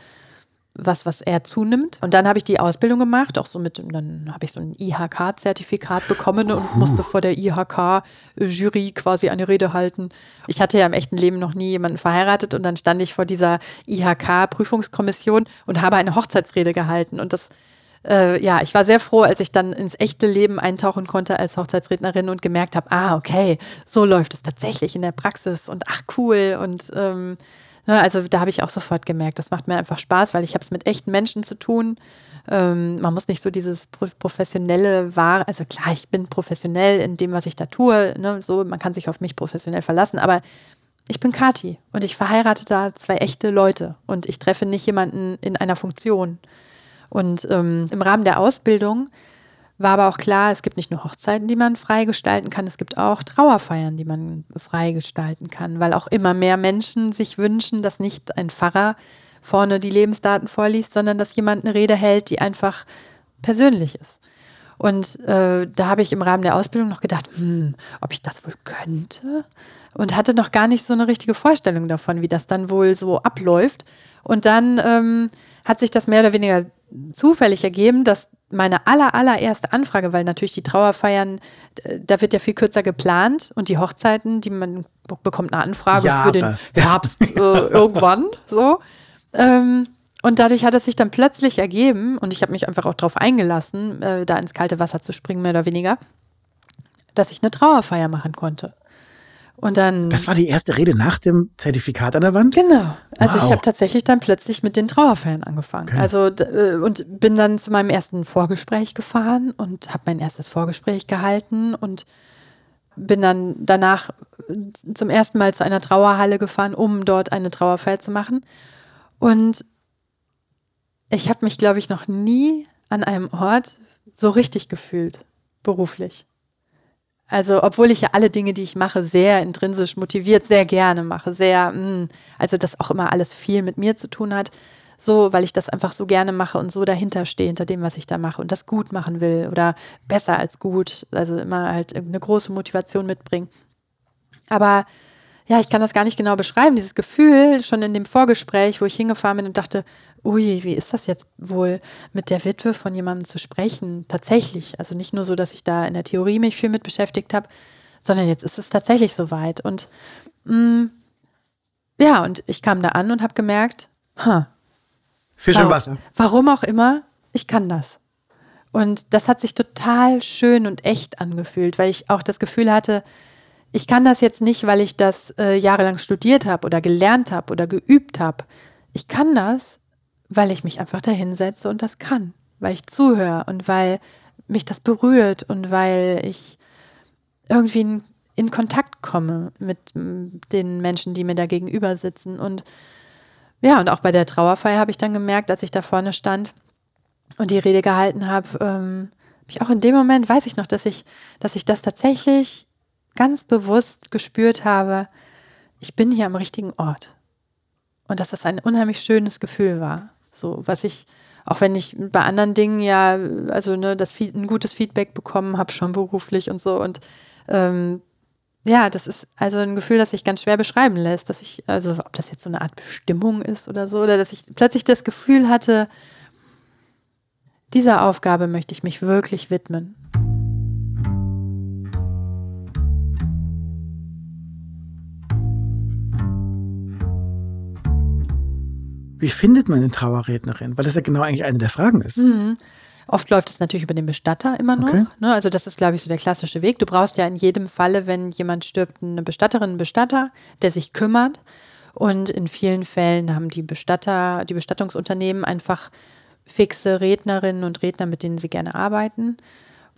was, was er zunimmt. Und dann habe ich die Ausbildung gemacht, auch so mit, dann habe ich so ein IHK-Zertifikat bekommen und musste vor der IHK-Jury quasi eine Rede halten. Ich hatte ja im echten Leben noch nie jemanden verheiratet und dann stand ich vor dieser IHK-Prüfungskommission und habe eine Hochzeitsrede gehalten. Und das, äh, ja, ich war sehr froh, als ich dann ins echte Leben eintauchen konnte als Hochzeitsrednerin und gemerkt habe, ah, okay, so läuft es tatsächlich in der Praxis und ach, cool. Und ähm, Ne, also da habe ich auch sofort gemerkt, das macht mir einfach Spaß, weil ich habe es mit echten Menschen zu tun. Ähm, man muss nicht so dieses professionelle Wahre, also klar, ich bin professionell in dem, was ich da tue, ne, so, man kann sich auf mich professionell verlassen, aber ich bin Kati und ich verheirate da zwei echte Leute und ich treffe nicht jemanden in einer Funktion. Und ähm, im Rahmen der Ausbildung war aber auch klar, es gibt nicht nur Hochzeiten, die man freigestalten kann, es gibt auch Trauerfeiern, die man freigestalten kann, weil auch immer mehr Menschen sich wünschen, dass nicht ein Pfarrer vorne die Lebensdaten vorliest, sondern dass jemand eine Rede hält, die einfach persönlich ist. Und äh, da habe ich im Rahmen der Ausbildung noch gedacht, hm, ob ich das wohl könnte und hatte noch gar nicht so eine richtige Vorstellung davon, wie das dann wohl so abläuft. Und dann ähm, hat sich das mehr oder weniger zufällig ergeben, dass meine aller, allererste Anfrage, weil natürlich die Trauerfeiern, da wird ja viel kürzer geplant und die Hochzeiten, die man bekommt eine Anfrage Jahre. für den Herbst äh, irgendwann, so. Ähm, und dadurch hat es sich dann plötzlich ergeben, und ich habe mich einfach auch darauf eingelassen, äh, da ins kalte Wasser zu springen, mehr oder weniger, dass ich eine Trauerfeier machen konnte. Und dann. Das war die erste Rede nach dem Zertifikat an der Wand? Genau. Also wow. ich habe tatsächlich dann plötzlich mit den Trauerfeiern angefangen. Okay. Also äh, und bin dann zu meinem ersten Vorgespräch gefahren und habe mein erstes Vorgespräch gehalten und bin dann danach äh, zum ersten Mal zu einer Trauerhalle gefahren, um dort eine Trauerfeier zu machen. Und ich habe mich, glaube ich, noch nie an einem Ort so richtig gefühlt, beruflich. Also, obwohl ich ja alle Dinge, die ich mache, sehr intrinsisch motiviert, sehr gerne mache, sehr, mh, mm, also das auch immer alles viel mit mir zu tun hat, so, weil ich das einfach so gerne mache und so dahinter stehe, hinter dem, was ich da mache und das gut machen will oder besser als gut, also immer halt eine große Motivation mitbringen. Aber ja, ich kann das gar nicht genau beschreiben, dieses Gefühl schon in dem Vorgespräch, wo ich hingefahren bin und dachte, ui, wie ist das jetzt wohl, mit der Witwe von jemandem zu sprechen? Tatsächlich. Also nicht nur so, dass ich da in der Theorie mich viel mit beschäftigt habe, sondern jetzt ist es tatsächlich soweit. Und mh, mm, ja, und ich kam da an und habe gemerkt, huh, Fisch im Wasser. Warum auch immer, ich kann das. Und das hat sich total schön und echt angefühlt, weil ich auch das Gefühl hatte, ich kann das jetzt nicht, weil ich das äh, jahrelang studiert habe oder gelernt habe oder geübt habe. Ich kann das, weil ich mich einfach dahinsetze und das kann, weil ich zuhöre und weil mich das berührt und weil ich irgendwie in, Kontakt komme mit den Menschen, die mir da gegenüber sitzen. Und ja, und auch bei der Trauerfeier habe ich dann gemerkt, als ich da vorne stand und die Rede gehalten habe, ähm, ich auch in dem Moment weiß ich noch, dass ich, dass ich das tatsächlich ganz bewusst gespürt habe, ich bin hier am richtigen Ort. Und dass das ein unheimlich schönes Gefühl war. So, was ich, auch wenn ich bei anderen Dingen ja, also ne, das ein gutes Feedback bekommen habe, schon beruflich und so. Und ähm, ja, das ist also ein Gefühl, das sich ganz schwer beschreiben lässt, dass ich, also ob das jetzt so eine Art Bestimmung ist oder so, oder dass ich plötzlich das Gefühl hatte, dieser Aufgabe möchte ich mich wirklich widmen. Wie findet man eine Trauerrednerin? Weil das ja genau eigentlich eine der Fragen ist. Mhm. Oft läuft es natürlich über den Bestatter immer noch. Okay. Ne? Also das ist, glaube ich, so der klassische Weg. Du brauchst ja in jedem Falle, wenn jemand stirbt, eine Bestatterin, einen Bestatter, der sich kümmert. Und in vielen Fällen haben die Bestatter, die Bestattungsunternehmen einfach fixe Rednerinnen und Redner, mit denen sie gerne arbeiten.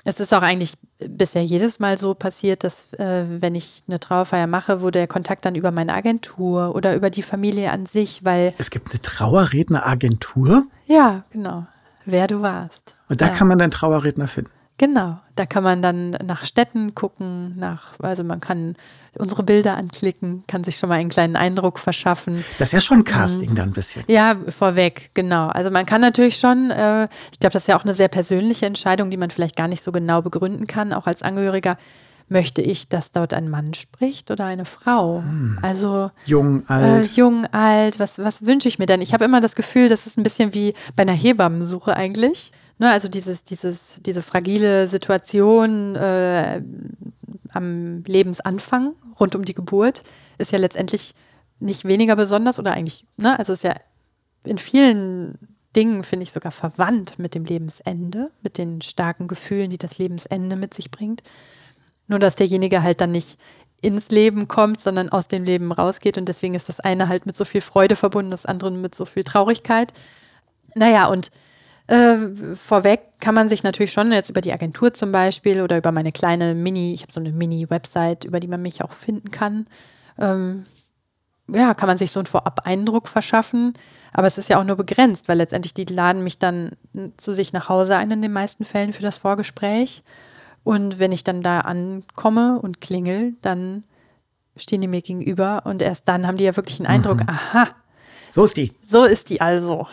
Es ist auch eigentlich bisher jedes Mal so passiert, dass äh, wenn ich eine Trauerfeier mache, wo der Kontakt dann über meine Agentur oder über die Familie an sich, weil. Es gibt eine Trauerredneragentur? Ja, genau. wer du warst. Und da ja. kann man deinen Trauerredner finden. Genau, da kann man dann nach Städten gucken, nach, also man kann unsere Bilder anklicken, kann sich schon mal einen kleinen Eindruck verschaffen. Das ist ja schon Casting mhm. dann ein bisschen. Ja, vorweg, genau. Also man kann natürlich schon, äh, ich glaube, das ist ja auch eine sehr persönliche Entscheidung, die man vielleicht gar nicht so genau begründen kann, auch als Angehöriger. Möchte ich, dass dort ein Mann spricht oder eine Frau? Hm. Also jung, alt. Äh, jung, alt, was, was wünsche ich mir denn? Ich habe immer das Gefühl, das ist ein bisschen wie bei einer Hebammensuche eigentlich. Ne, also dieses, dieses, diese fragile Situation äh, am Lebensanfang rund um die Geburt ist ja letztendlich nicht weniger besonders oder eigentlich, ne, also ist ja in vielen Dingen, finde ich, sogar verwandt mit dem Lebensende, mit den starken Gefühlen, die das Lebensende mit sich bringt. Nur, dass derjenige halt dann nicht ins Leben kommt, sondern aus dem Leben rausgeht. Und deswegen ist das eine halt mit so viel Freude verbunden, das andere mit so viel Traurigkeit. Naja, und äh, vorweg kann man sich natürlich schon jetzt über die Agentur zum Beispiel oder über meine kleine Mini, ich habe so eine Mini-Website, über die man mich auch finden kann. Ähm, ja, kann man sich so einen Vorab-Eindruck verschaffen. Aber es ist ja auch nur begrenzt, weil letztendlich die laden mich dann zu sich nach Hause ein in den meisten Fällen für das Vorgespräch. Und wenn ich dann da ankomme und klingel, dann stehen die mir gegenüber und erst dann haben die ja wirklich einen Eindruck, mhm. aha, so ist die. So ist die also.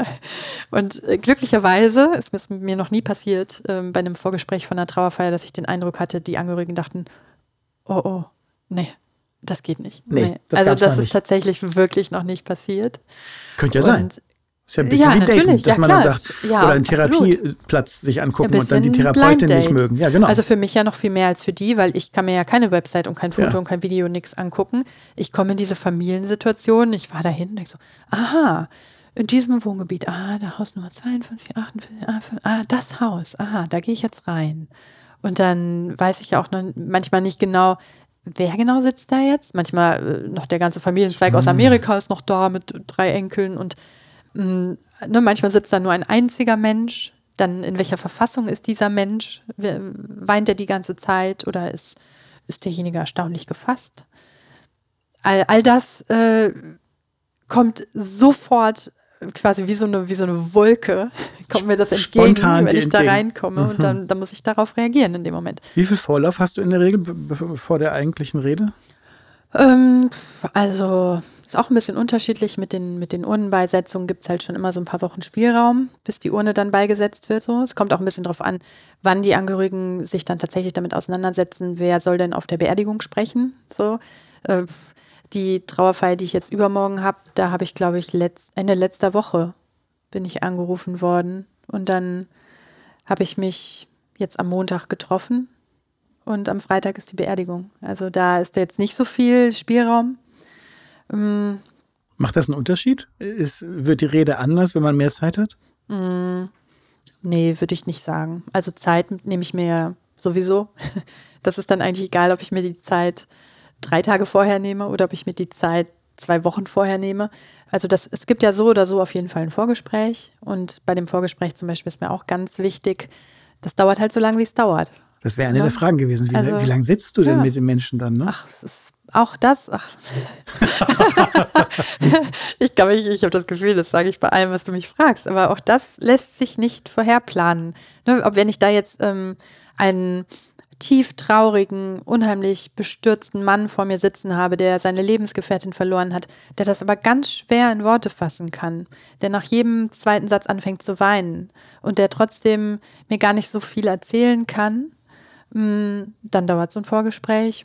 und äh, glücklicherweise ist es mir noch nie passiert ähm, bei einem Vorgespräch von einer Trauerfeier, dass ich den Eindruck hatte, die Angehörigen dachten, oh, oh, nee, das geht nicht. Nee, nee. Das also das ist tatsächlich wirklich noch nicht passiert. Könnte ja und sein. Ist ja ein bisschen ja, wie natürlich. Daten, dass ja, man klar. dann sagt, ja, oder einen Therapieplatz sich angucken und dann die Therapeutin nicht mögen. Ja, genau. Also für mich ja noch viel mehr als für die, weil ich kann mir ja keine Website und kein Foto ja. und kein Video, nichts angucken. Ich komme in diese Familiensituation, ich fahre dahin und denke so, aha, in diesem Wohngebiet, ah, da Haus Nummer 52, 48, ah, ah das Haus, aha, da gehe ich jetzt rein. Und dann weiß ich ja auch noch manchmal nicht genau, wer genau sitzt da jetzt. Manchmal äh, noch der ganze Familienzweig hm. aus Amerika ist noch da mit drei Enkeln und Mm, ne, manchmal sitzt da nur ein einziger Mensch. Dann in welcher Verfassung ist dieser Mensch? Weint er die ganze Zeit oder ist, ist derjenige erstaunlich gefasst? All, all das äh, kommt sofort quasi wie so eine, wie so eine Wolke, kommt mir das entgegen, Spontan wenn ich da reinkomme mhm. und dann, dann muss ich darauf reagieren in dem Moment. Wie viel Vorlauf hast du in der Regel vor der eigentlichen Rede? Ähm, also ist auch ein bisschen unterschiedlich. Mit den, mit den Urnenbeisetzungen gibt es halt schon immer so ein paar Wochen Spielraum, bis die Urne dann beigesetzt wird. So. Es kommt auch ein bisschen darauf an, wann die Angehörigen sich dann tatsächlich damit auseinandersetzen, wer soll denn auf der Beerdigung sprechen. So. Äh, die Trauerfeier, die ich jetzt übermorgen habe, da habe ich, glaube ich, letzt, Ende letzter Woche bin ich angerufen worden. Und dann habe ich mich jetzt am Montag getroffen und am Freitag ist die Beerdigung. Also da ist jetzt nicht so viel Spielraum. Ähm, Macht das einen Unterschied? Ist, wird die Rede anders, wenn man mehr Zeit hat? Mm, nee, würde ich nicht sagen. Also Zeit nehme ich mir ja sowieso. Das ist dann eigentlich egal, ob ich mir die Zeit drei Tage vorher nehme oder ob ich mir die Zeit zwei Wochen vorher nehme. Also das, es gibt ja so oder so auf jeden Fall ein Vorgespräch. Und bei dem Vorgespräch zum Beispiel ist mir auch ganz wichtig, das dauert halt so lange, wie es dauert. Das wäre eine ja. der Fragen gewesen. Wie, also, wie lange sitzt du denn ja. mit den Menschen dann? Ne? Ach, es ist auch das. Ach. ich glaube, ich, ich habe das Gefühl, das sage ich bei allem, was du mich fragst. Aber auch das lässt sich nicht vorherplanen. Ne, ob wenn ich da jetzt ähm, einen tief traurigen, unheimlich bestürzten Mann vor mir sitzen habe, der seine Lebensgefährtin verloren hat, der das aber ganz schwer in Worte fassen kann, der nach jedem zweiten Satz anfängt zu weinen und der trotzdem mir gar nicht so viel erzählen kann, Mm, dann dauert so ein Vorgespräch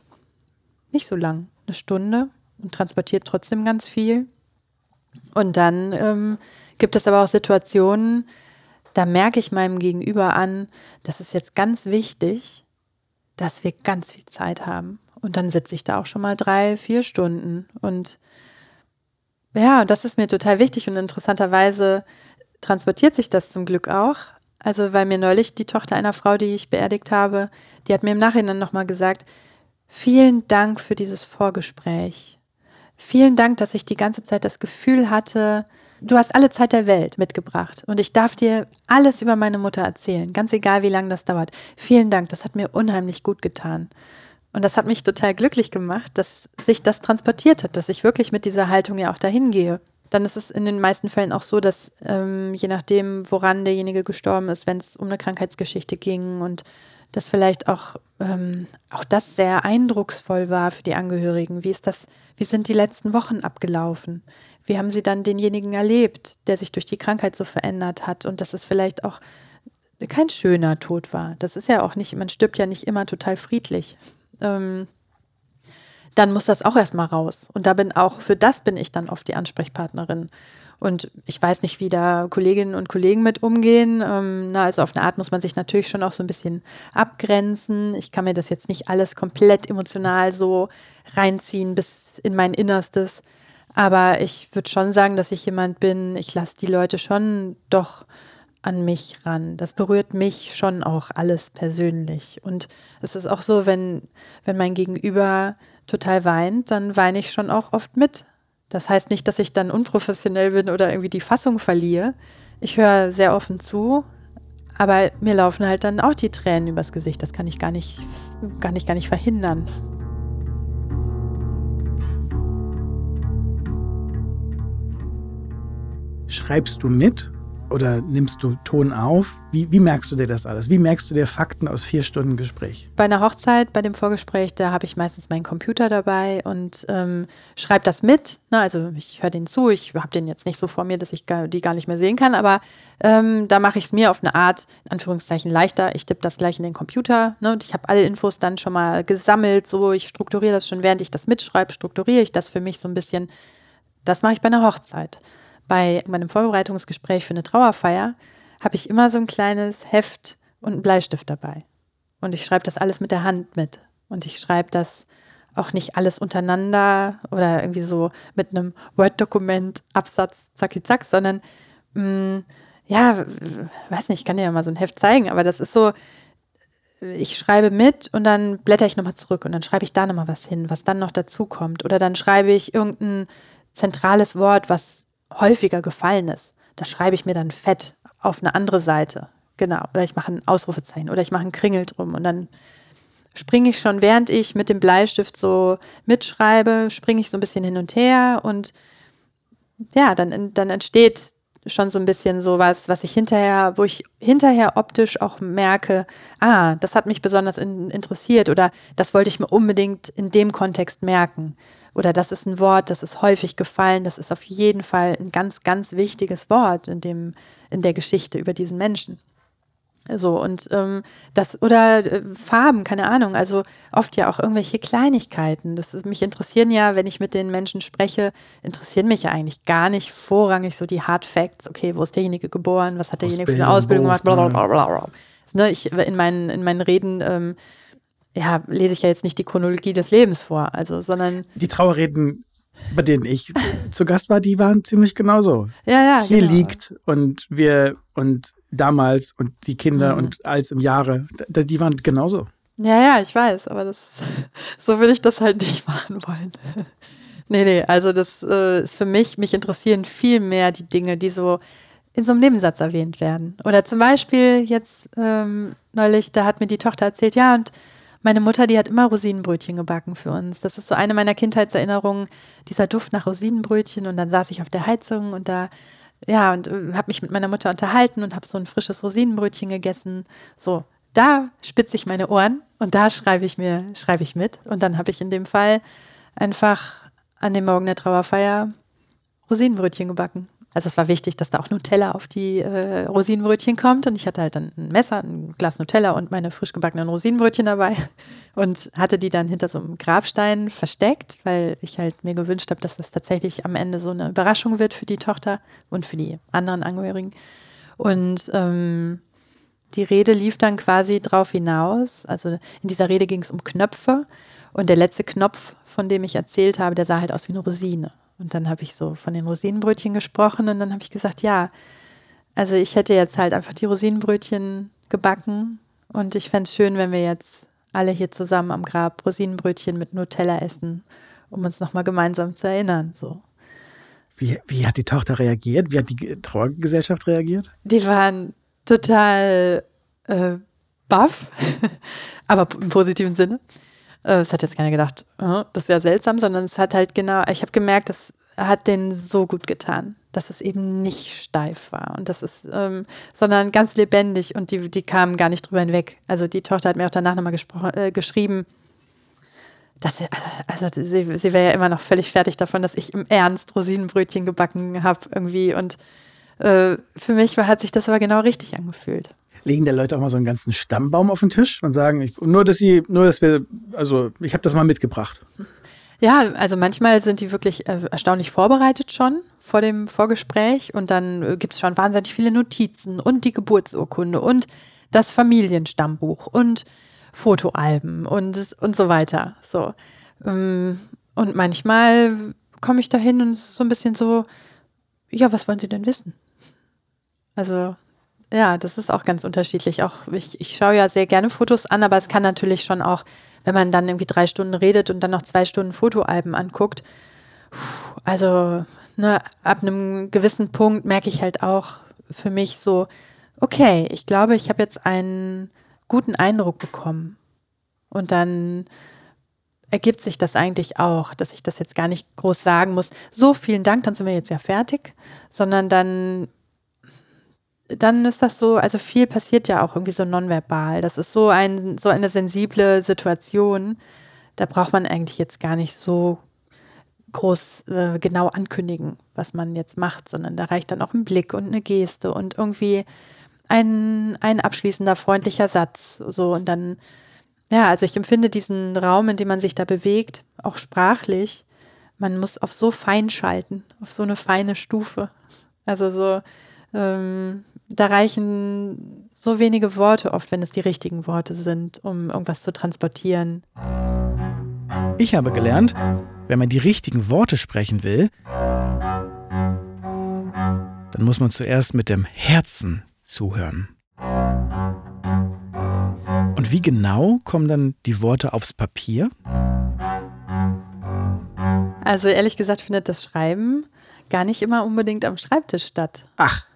nicht so lang, eine Stunde und transportiert trotzdem ganz viel. Und dann ähm, gibt es aber auch Situationen, da merke ich meinem Gegenüber an, das ist jetzt ganz wichtig, dass wir ganz viel Zeit haben. Und dann sitze ich da auch schon mal drei, vier Stunden. Und ja, das ist mir total wichtig und interessanterweise transportiert sich das zum Glück auch. Also, weil mir neulich die Tochter einer Frau, die ich beerdigt habe, die hat mir im Nachhinein nochmal gesagt, vielen Dank für dieses Vorgespräch. Vielen Dank, dass ich die ganze Zeit das Gefühl hatte, du hast alle Zeit der Welt mitgebracht und ich darf dir alles über meine Mutter erzählen, ganz egal wie lange das dauert. Vielen Dank, das hat mir unheimlich gut getan. Und das hat mich total glücklich gemacht, dass sich das transportiert hat, dass ich wirklich mit dieser Haltung ja auch dahin gehe. dann ist es in den meisten Fällen auch so, dass ähm, je nachdem, woran derjenige gestorben ist, wenn es um eine Krankheitsgeschichte ging und dass vielleicht auch, ähm, auch das sehr eindrucksvoll war für die Angehörigen. Wie ist das, wie sind die letzten Wochen abgelaufen? Wie haben sie dann denjenigen erlebt, der sich durch die Krankheit so verändert hat? Und dass es vielleicht auch kein schöner Tod war. Das ist ja auch nicht, man stirbt ja nicht immer total friedlich. Ähm, dann muss das auch erstmal raus. Und da bin auch, für das bin ich dann oft die Ansprechpartnerin. Und ich weiß nicht, wie da Kolleginnen und Kollegen mit umgehen. Ähm, na, also auf eine Art muss man sich natürlich schon auch so ein bisschen abgrenzen. Ich kann mir das jetzt nicht alles komplett emotional so reinziehen bis in mein Innerstes. Aber ich würde schon sagen, dass ich jemand bin, ich lasse die Leute schon doch an mich ran. Das berührt mich schon auch alles persönlich. Und es ist auch so, wenn, wenn mein Gegenüber total weint, dann weine ich schon auch oft mit. Das heißt nicht, dass ich dann unprofessionell bin oder irgendwie die Fassung verliere. Ich höre sehr offen zu, aber mir laufen halt dann auch die Tränen übers Gesicht. Das kann ich gar nicht, gar nicht, gar nicht verhindern. Schreibst du mit oder nimmst du Ton auf? Wie, wie, merkst du dir das alles? Wie merkst du dir Fakten aus vier Stunden Gespräch? Bei einer Hochzeit, bei dem Vorgespräch, da habe ich meistens meinen Computer dabei und ähm, schreibe das mit. Na, also ich höre den zu, ich habe den jetzt nicht so vor mir, dass ich gar, die gar nicht mehr sehen kann, aber ähm, da mache ich es mir auf eine Art, in Anführungszeichen, leichter. Ich tippe das gleich in den Computer ne, und ich habe alle Infos dann schon mal gesammelt. So, ich strukturiere das schon, während ich das mitschreibe, strukturiere ich das für mich so ein bisschen. Das mache ich bei einer Hochzeit bei meinem Vorbereitungsgespräch für eine Trauerfeier habe ich immer so ein kleines Heft und einen Bleistift dabei. Und ich schreibe das alles mit der Hand mit. Und ich schreibe das auch nicht alles untereinander oder irgendwie so mit einem Word-Dokument, Absatz, zacki zack, sondern mh, mm, ja, weiß nicht, ich kann dir ja mal so ein Heft zeigen, aber das ist so, ich schreibe mit und dann blätter ich nochmal zurück und dann schreibe ich da nochmal was hin, was dann noch dazu kommt. Oder dann schreibe ich irgendein zentrales Wort, was häufiger gefallen ist, das schreibe ich mir dann fett auf eine andere Seite. Genau. Oder ich mache ein Ausrufezeichen oder ich mache einen Kringel drum und dann springe ich schon, während ich mit dem Bleistift so mitschreibe, springe ich so ein bisschen hin und her und ja, dann, dann entsteht schon so ein bisschen sowas, was ich hinterher, wo ich hinterher optisch auch merke, ah, das hat mich besonders in, interessiert oder das wollte ich mir unbedingt in dem Kontext merken. Oder das ist ein Wort, das ist häufig gefallen, das ist auf jeden Fall ein ganz, ganz wichtiges Wort in, dem, in der Geschichte über diesen Menschen. So, und ähm, das, oder äh, Farben, keine Ahnung, also oft ja auch irgendwelche Kleinigkeiten. Das ist, mich interessieren ja, wenn ich mit den Menschen spreche, interessieren mich ja eigentlich gar nicht vorrangig so die Hard Facts. Okay, wo ist derjenige geboren, was hat derjenige für eine Ausbildung gemacht, blablabla. Ne, ich, in, meinen, in meinen Reden ähm, ja, lese ich ja jetzt nicht die Chronologie des Lebens vor, also, sondern. Die Trauerreden, bei denen ich zu Gast war, die waren ziemlich genauso. Ja, ja. Hier genau. liegt und wir und damals und die Kinder mhm. und als im Jahre, die waren genauso. Ja, ja, ich weiß, aber das, so will ich das halt nicht machen wollen. nee, nee, also das äh, ist für mich, mich interessieren viel mehr die Dinge, die so in so einem Nebensatz erwähnt werden. Oder zum Beispiel jetzt ähm, neulich, da hat mir die Tochter erzählt, ja, und meine Mutter, die hat immer Rosinenbrötchen gebacken für uns. Das ist so eine meiner Kindheitserinnerungen, dieser Duft nach Rosinenbrötchen. Und dann saß ich auf der Heizung und da, ja, und äh, habe mich mit meiner Mutter unterhalten und habe so ein frisches Rosinenbrötchen gegessen. So, da spitze ich meine Ohren und da schreibe ich mir, schreibe ich mit. Und dann habe ich in dem Fall einfach an dem Morgen der Trauerfeier Rosinenbrötchen gebacken. Also es war wichtig, dass da auch Nutella auf die äh, Rosinenbrötchen kommt. Und ich hatte halt dann ein Messer, ein Glas Nutella und meine frisch gebackenen Rosinenbrötchen dabei und hatte die dann hinter so einem Grabstein versteckt, weil ich halt mir gewünscht habe, dass das tatsächlich am Ende so eine Überraschung wird für die Tochter und für die anderen Angehörigen. Und ähm, die Rede lief dann quasi drauf hinaus. Also in dieser Rede ging es um Knöpfe. Und der letzte Knopf, von dem ich erzählt habe, der sah halt aus wie eine Rosine. Und dann habe ich so von den Rosinenbrötchen gesprochen und dann habe ich gesagt, ja, also ich hätte jetzt halt einfach die Rosinenbrötchen gebacken und ich fände es schön, wenn wir jetzt alle hier zusammen am Grab Rosinenbrötchen mit Nutella essen, um uns nochmal gemeinsam zu erinnern. So. Wie, wie hat die Tochter reagiert? Wie hat die Trauergesellschaft reagiert? Die waren total äh, baff, aber im positiven Sinne. Äh, es hat jetzt keiner gedacht, das ist ja seltsam, sondern es hat halt genau, ich habe gemerkt, dass hat denen so gut getan, dass es eben nicht steif war und das ist, ähm, sondern ganz lebendig und die, die kamen gar nicht drüber hinweg. Also die Tochter hat mir auch danach nochmal äh, geschrieben, dass sie, also, also sie, sie wäre ja immer noch völlig fertig davon, dass ich im Ernst Rosinenbrötchen gebacken habe irgendwie und äh, für mich war, hat sich das aber genau richtig angefühlt. Legen der Leute auch mal so einen ganzen Stammbaum auf den Tisch und sagen, ich, nur dass sie, nur dass wir, also ich habe das mal mitgebracht. Ja, also manchmal sind die wirklich äh, erstaunlich vorbereitet schon vor dem Vorgespräch und dann äh, gibt es schon wahnsinnig viele Notizen und die Geburtsurkunde und das Familienstammbuch und Fotoalben und, und so weiter. So. Ähm, und manchmal komme ich da hin und es ist so ein bisschen so, ja, was wollen Sie denn wissen? Also, ja, das ist auch ganz unterschiedlich. Auch ich, ich schaue ja sehr gerne Fotos an, aber es kann natürlich schon auch wenn man dann irgendwie drei Stunden redet und dann noch zwei Stunden Fotoalben anguckt. Also ne, ab einem gewissen Punkt merke ich halt auch für mich so, okay, ich glaube, ich habe jetzt einen guten Eindruck bekommen. Und dann ergibt sich das eigentlich auch, dass ich das jetzt gar nicht groß sagen muss. So, vielen Dank, dann sind wir jetzt ja fertig, sondern dann dann ist das so, also viel passiert ja auch irgendwie so nonverbal. Das ist so ein, so eine sensible Situation. Da braucht man eigentlich jetzt gar nicht so groß äh, genau ankündigen, was man jetzt macht, sondern da reicht dann auch ein Blick und eine Geste und irgendwie ein, ein abschließender freundlicher Satz. So und dann, ja, also ich empfinde diesen Raum, in dem man sich da bewegt, auch sprachlich. Man muss auf so fein schalten, auf so eine feine Stufe. Also so, ähm, da reichen so wenige Worte oft, wenn es die richtigen Worte sind, um irgendwas zu transportieren. Ich habe gelernt, wenn man die richtigen Worte sprechen will, dann muss man zuerst mit dem Herzen zuhören. Und wie genau kommen dann die Worte aufs Papier? Also ehrlich gesagt findet das Schreiben gar nicht immer unbedingt am Schreibtisch statt. Ach.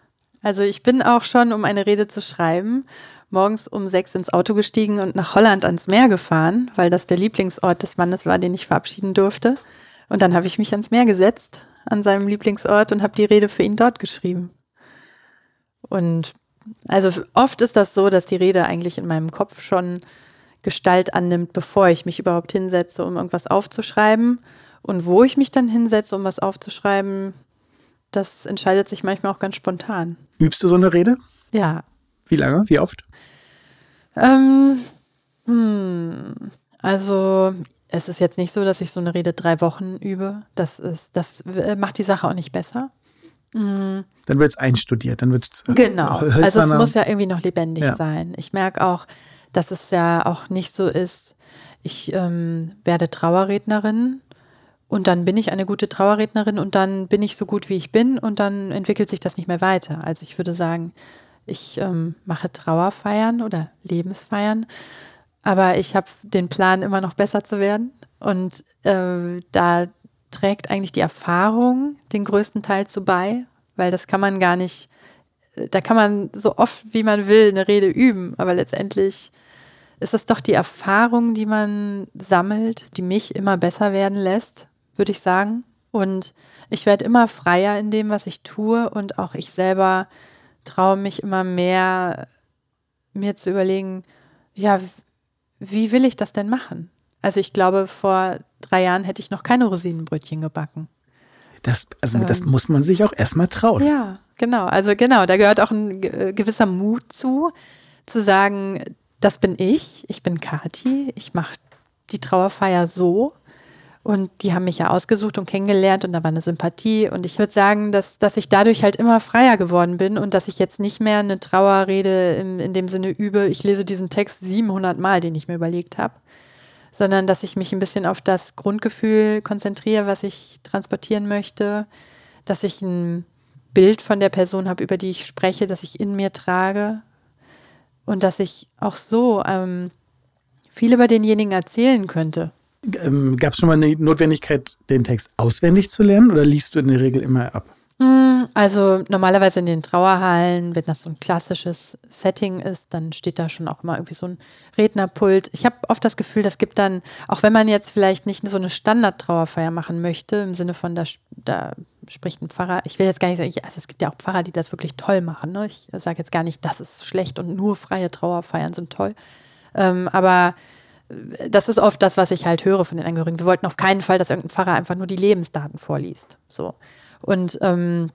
Also ich bin auch schon, um eine Rede zu schreiben, morgens um sechs ins Auto gestiegen und nach Holland ans Meer gefahren, weil das der Lieblingsort des Mannes war, den ich verabschieden durfte. Und dann habe ich mich ans Meer gesetzt, an seinem Lieblingsort und habe die Rede für ihn dort geschrieben. Und also oft ist das so, dass die Rede eigentlich in meinem Kopf schon Gestalt annimmt, bevor ich mich überhaupt hinsetze, um irgendwas aufzuschreiben. Und wo ich mich dann hinsetze, um was aufzuschreiben, das entscheidet sich manchmal auch ganz spontan. Übst du so eine Rede? Ja. Wie lange? Wie oft? Ähm, hm, also es ist jetzt nicht so, dass ich so eine Rede drei Wochen übe. Das, ist, das äh, macht die Sache auch nicht besser. Mhm. Dann wird es einstudiert, dann wird es. Äh, genau. Also es muss ja irgendwie noch lebendig ja. sein. Ich merke auch, dass es ja auch nicht so ist, ich ähm, werde Trauerrednerin und dann bin ich eine gute Trauerrednerin und dann bin ich so gut, wie ich bin und dann entwickelt sich das nicht mehr weiter. Also ich würde sagen, ich ähm, mache Trauerfeiern oder Lebensfeiern, aber ich habe den Plan, immer noch besser zu werden. Und äh, da trägt eigentlich die Erfahrung den größten Teil zu bei, weil das kann man gar nicht, da kann man so oft wie man will eine Rede üben, aber letztendlich ist es doch die Erfahrung, die man sammelt, die mich immer besser werden lässt würde ich sagen. Und ich werde immer freier in dem, was ich tue und auch ich selber traue mich immer mehr, mir zu überlegen, ja, wie will ich das denn machen? Also ich glaube, vor drei Jahren hätte ich noch keine Rosinenbrötchen gebacken. Das, also ähm, das muss man sich auch erstmal trauen. Ja, genau. Also genau, da gehört auch ein gewisser Mut zu, zu sagen, das bin ich, ich bin Kati, ich mache die Trauerfeier so und die haben mich ja ausgesucht und kennengelernt und da war eine Sympathie. Und ich würde sagen, dass, dass ich dadurch halt immer freier geworden bin und dass ich jetzt nicht mehr eine Trauerrede im, in dem Sinne übe, ich lese diesen Text 700 Mal, den ich mir überlegt habe, sondern dass ich mich ein bisschen auf das Grundgefühl konzentriere, was ich transportieren möchte, dass ich ein Bild von der Person habe, über die ich spreche, das ich in mir trage und dass ich auch so ähm, viel über denjenigen erzählen könnte ähm, Gab es schon mal eine Notwendigkeit, den Text auswendig zu lernen oder liest du in der Regel immer ab? Mm, Also normalerweise in den Trauerhallen, wenn das so ein klassisches Setting ist, dann steht da schon auch immer irgendwie so ein Rednerpult. Ich habe oft das Gefühl, das gibt dann, auch wenn man jetzt vielleicht nicht so eine Standard-Trauerfeier machen möchte, im Sinne von, da, da spricht ein Pfarrer, ich will jetzt gar nicht sagen, also es gibt ja auch Pfarrer, die das wirklich toll machen. Ne? Ich sage jetzt gar nicht, das ist schlecht und nur freie Trauerfeiern sind toll. Ähm, aber das ist oft das, was ich halt höre von den Angehörigen. Wir wollten auf keinen Fall, dass irgendein Pfarrer einfach nur die Lebensdaten vorliest. So. Und ähm,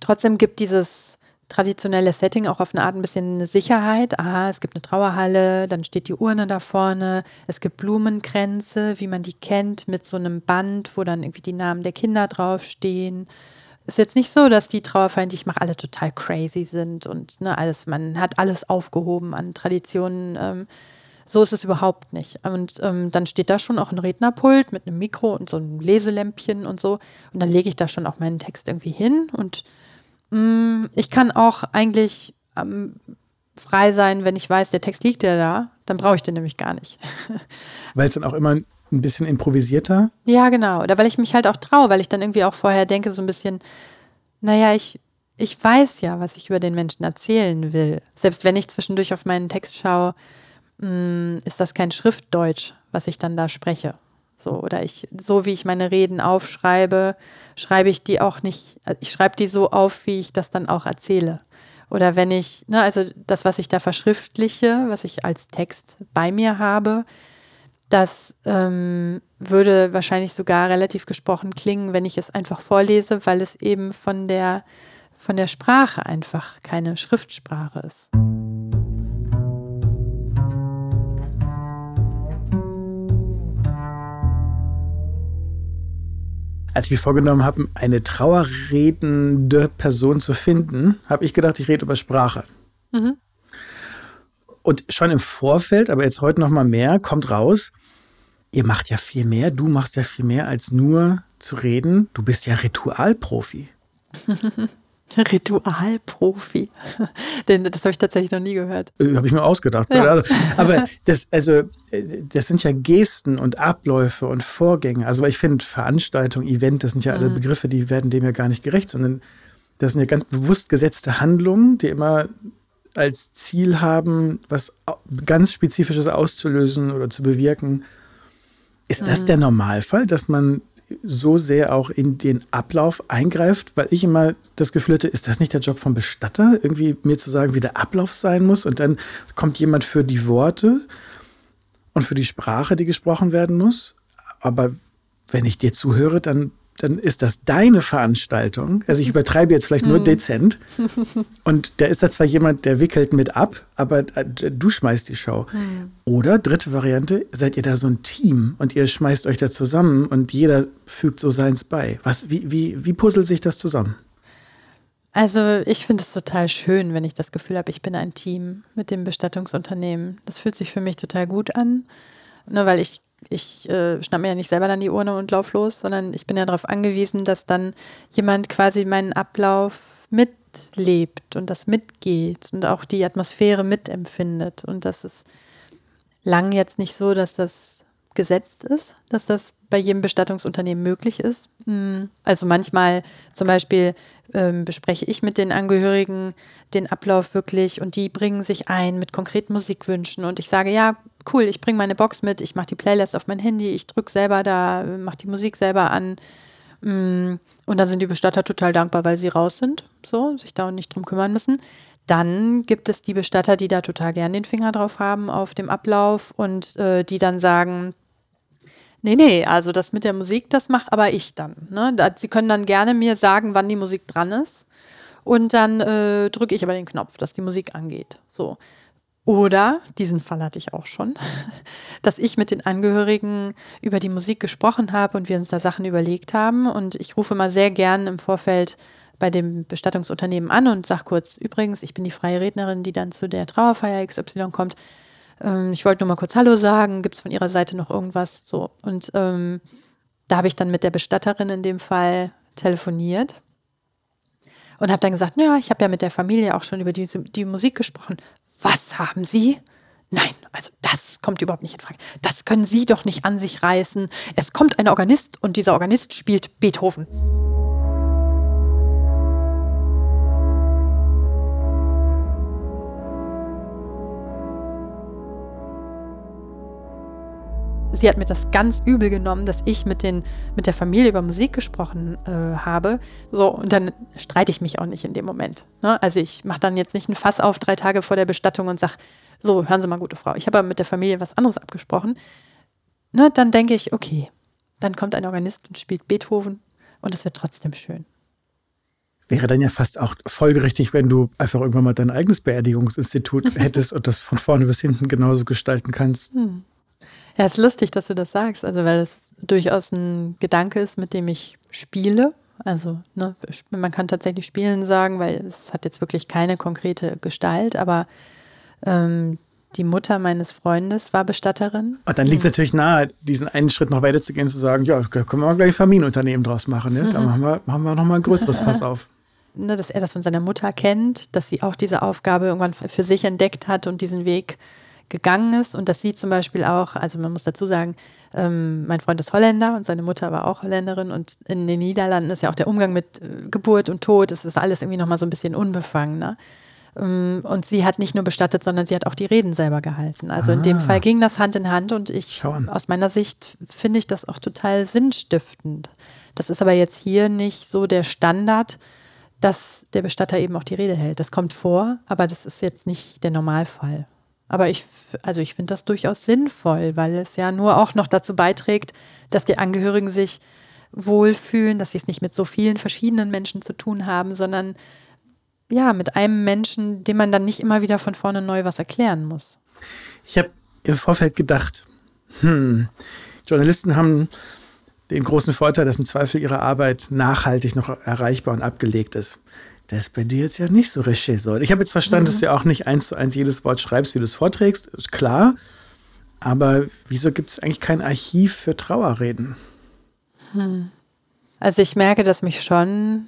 trotzdem gibt dieses traditionelle Setting auch auf eine Art ein bisschen eine Sicherheit. Aha, es gibt eine Trauerhalle, dann steht die Urne da vorne, es gibt Blumenkränze, wie man die kennt, mit so einem Band, wo dann irgendwie die Namen der Kinder draufstehen. Ist jetzt nicht so, dass die Trauerfeiern, die ich mache, alle total crazy sind und ne, alles, man hat alles aufgehoben an Traditionen. Ähm, so ist es überhaupt nicht. Und ähm, dann steht da schon auch ein Rednerpult mit einem Mikro und so einem Leselämpchen und so. Und dann lege ich da schon auch meinen Text irgendwie hin. Und mh, mm, ich kann auch eigentlich ähm, frei sein, wenn ich weiß, der Text liegt ja da. Dann brauche ich den nämlich gar nicht. Weil es dann auch immer ein bisschen improvisierter? Ja, genau. Oder weil ich mich halt auch traue, weil ich dann irgendwie auch vorher denke, so ein bisschen, naja, ich, ich weiß ja, was ich über den Menschen erzählen will. Selbst wenn ich zwischendurch auf meinen Text schaue, Mm, ist das kein Schriftdeutsch, was ich dann da spreche. So, oder ich, so wie ich meine Reden aufschreibe, schreibe ich die auch nicht, ich schreibe die so auf, wie ich das dann auch erzähle. Oder wenn ich, ne, also das, was ich da verschriftliche, was ich als Text bei mir habe, das ähm, würde wahrscheinlich sogar relativ gesprochen klingen, wenn ich es einfach vorlese, weil es eben von der, von der Sprache einfach keine Schriftsprache ist. Als ich mir vorgenommen habe, eine trauerredende Person zu finden, habe ich gedacht, ich rede über Sprache. Mhm. Und schon im Vorfeld, aber jetzt heute noch mal mehr, kommt raus, ihr macht ja viel mehr, du machst ja viel mehr als nur zu reden. Du bist ja Ritualprofi. Ritualprofi. Denn das habe ich tatsächlich noch nie gehört. Äh, habe ich mir ausgedacht. Ja. Aber das, also, äh, das sind ja Gesten und Abläufe und Vorgänge. Also, weil ich finde, Veranstaltung, Event, das sind ja alle mhm. Begriffe, die werden dem ja gar nicht gerecht, sondern das sind ja ganz bewusst gesetzte Handlungen, die immer als Ziel haben, was ganz Spezifisches auszulösen oder zu bewirken. Ist das mhm. der Normalfall, dass man so sehr auch in den Ablauf eingreift, weil ich immer das Gefühl hatte, ist das nicht der Job vom Bestatter, irgendwie mir zu sagen, wie der Ablauf sein muss und dann kommt jemand für die Worte und für die Sprache, die gesprochen werden muss. Aber wenn ich dir zuhöre, dann dann ist das deine Veranstaltung. Also ich übertreibe jetzt vielleicht nur hm. dezent. Und da ist da zwar jemand, der wickelt mit ab, aber äh, du schmeißt die Show. Oder dritte Variante, seid ihr da so ein Team und ihr schmeißt euch da zusammen und jeder fügt so seins bei. Was, wie, wie, wie puzzelt sich das zusammen? Also ich finde es total schön, wenn ich das Gefühl habe, ich bin ein Team mit dem Bestattungsunternehmen. Das fühlt sich für mich total gut an. Nur weil ich ich äh, schnapp mir ja nicht selber dann die Urne und lauf los, sondern ich bin ja darauf angewiesen, dass dann jemand quasi meinen Ablauf mitlebt und das mitgeht und auch die Atmosphäre mitempfindet. Und das ist lang jetzt nicht so, dass das gesetzt ist, dass das bei jedem Bestattungsunternehmen möglich ist. Hm. Also manchmal zum Beispiel ähm, bespreche ich mit den Angehörigen den Ablauf wirklich und die bringen sich ein mit konkreten Musikwünschen und ich sage, ja, cool, ich bringe meine Box mit, ich mache die Playlist auf mein Handy, ich drücke selber da, mache die Musik selber an. Mm, und dann sind die Bestatter total dankbar, weil sie raus sind, so, sich da nicht drum kümmern müssen. Dann gibt es die Bestatter, die da total gern den Finger drauf haben auf dem Ablauf und äh, die dann sagen, nee, nee, also das mit der Musik, das mache aber ich dann. Ne? Sie können dann gerne mir sagen, wann die Musik dran ist. Und dann äh, drücke ich aber den Knopf, dass die Musik angeht. So. Oder, diesen Fall hatte ich auch schon, dass ich mit den Angehörigen über die Musik gesprochen habe und wir uns da Sachen überlegt haben. Und ich rufe mal sehr gern im Vorfeld bei dem Bestattungsunternehmen an und sage kurz, übrigens, ich bin die freie Rednerin, die dann zu der Trauerfeier XY kommt. Ähm, ich wollte nur mal kurz Hallo sagen, gibt es von Ihrer Seite noch irgendwas? So. Und ähm, da habe ich dann mit der Bestatterin in dem Fall telefoniert und habe dann gesagt, ja, ich habe ja mit der Familie auch schon über die, die Musik gesprochen. Was haben Sie? Nein, also das kommt überhaupt nicht in Frage. Das können Sie doch nicht an sich reißen. Es kommt ein Organist und dieser Organist spielt Beethoven. Sie hat mir das ganz übel genommen, dass ich mit, den, mit der Familie über Musik gesprochen äh, habe. So, und dann streite ich mich auch nicht in dem Moment. Ne? Also ich mache dann jetzt nicht ein Fass auf drei Tage vor der Bestattung und sage, so, hören Sie mal, gute Frau. Ich habe aber mit der Familie was anderes abgesprochen. Ne, dann denke ich, okay, dann kommt ein Organist und spielt Beethoven und es wird trotzdem schön. Wäre dann ja fast auch folgerichtig, wenn du einfach irgendwann mal dein eigenes Beerdigungsinstitut hättest und das von vorne bis hinten genauso gestalten kannst. Hm. Ja, ist lustig, dass du das sagst, also weil das durchaus ein Gedanke ist, mit dem ich spiele. Also ne, man kann tatsächlich spielen sagen, weil es hat jetzt wirklich keine konkrete Gestalt, aber ähm, die Mutter meines Freundes war Bestatterin. Und dann liegt es natürlich nahe, diesen einen Schritt noch weiter zu gehen, zu sagen, ja, können wir mal gleich ein Familienunternehmen draus machen. Ne? Mhm. Da machen wir, machen wir nochmal ein größeres Fass auf. Ne, dass er das von seiner Mutter kennt, dass sie auch diese Aufgabe irgendwann für sich entdeckt hat und diesen Weg gegangen ist und dass sie zum Beispiel auch, also man muss dazu sagen, ähm, mein Freund ist Holländer und seine Mutter war auch Holländerin und in den Niederlanden ist ja auch der Umgang mit äh, Geburt und Tod, es ist alles irgendwie nochmal so ein bisschen unbefangener. Ähm, und sie hat nicht nur bestattet, sondern sie hat auch die Reden selber gehalten. Also ah. in dem ah. Fall ging das Hand in Hand und ich, aus meiner Sicht finde ich das auch total sinnstiftend. Das ist aber jetzt hier nicht so der Standard, dass der Bestatter eben auch die Rede hält. Das kommt vor, aber das ist jetzt nicht der Normalfall. Aber ich, also ich finde das durchaus sinnvoll, weil es ja nur auch noch dazu beiträgt, dass die Angehörigen sich wohlfühlen, dass sie es nicht mit so vielen verschiedenen Menschen zu tun haben, sondern ja, mit einem Menschen, dem man dann nicht immer wieder von vorne neu was erklären muss. Ich habe im Vorfeld gedacht, hm, Journalisten haben den großen Vorteil, dass im Zweifel ihre Arbeit nachhaltig noch erreichbar und abgelegt ist. Das ist bei dir jetzt ja nicht so Regisseur. Ich habe jetzt verstanden, mhm. dass du ja auch nicht eins zu eins jedes Wort schreibst, wie du es vorträgst. Ist klar. Aber wieso gibt es eigentlich kein Archiv für Trauerreden? Hm. Also ich merke, dass mich schon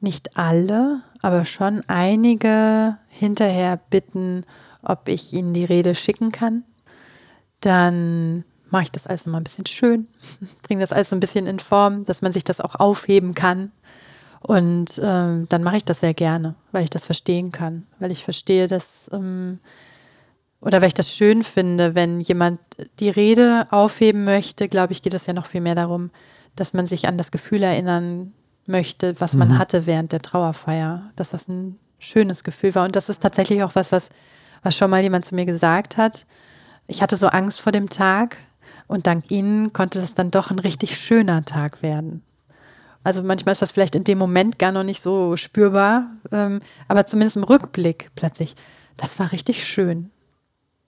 nicht alle, aber schon einige hinterher bitten, ob ich ihnen die Rede schicken kann. Dann mache ich das alles mal ein bisschen schön, bringe das alles so ein bisschen in Form, dass man sich das auch aufheben kann. Und ähm, dann mache ich das sehr gerne, weil ich das verstehen kann, weil ich verstehe, dass ähm, oder weil ich das schön finde, wenn jemand die Rede aufheben möchte, glaube ich, geht es ja noch viel mehr darum, dass man sich an das Gefühl erinnern möchte, was man mhm. hatte während der Trauerfeier, dass das ein schönes Gefühl war. Und das ist tatsächlich auch was, was, was schon mal jemand zu mir gesagt hat. Ich hatte so Angst vor dem Tag und dank Ihnen konnte das dann doch ein richtig schöner Tag werden. Also manchmal ist das vielleicht in dem Moment gar noch nicht so spürbar, ähm, aber zumindest im Rückblick plötzlich, das war richtig schön.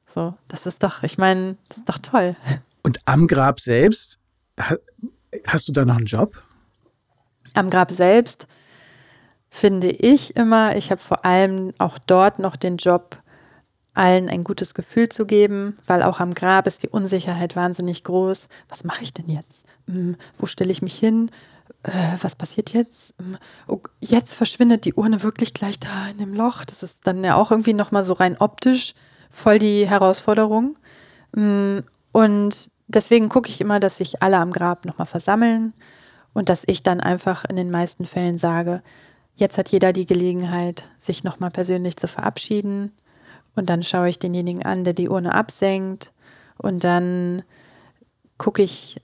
So, das ist doch, ich meine, das ist doch toll. Und am Grab selbst, hast du da noch einen Job? Am Grab selbst finde ich immer, ich habe vor allem auch dort noch den Job, allen ein gutes Gefühl zu geben, weil auch am Grab ist die Unsicherheit wahnsinnig groß. Was mache ich denn jetzt? Hm, wo stelle ich mich hin? Äh, was passiert jetzt? Hm, oh, jetzt verschwindet die Urne wirklich gleich da in dem Loch. Das ist dann ja auch irgendwie nochmal so rein optisch voll die Herausforderung. Hm, und deswegen gucke ich immer, dass sich alle am Grab nochmal versammeln und dass ich dann einfach in den meisten Fällen sage, jetzt hat jeder die Gelegenheit, sich nochmal persönlich zu verabschieden. Und dann schaue ich denjenigen an, der die Urne absenkt. Und dann gucke ich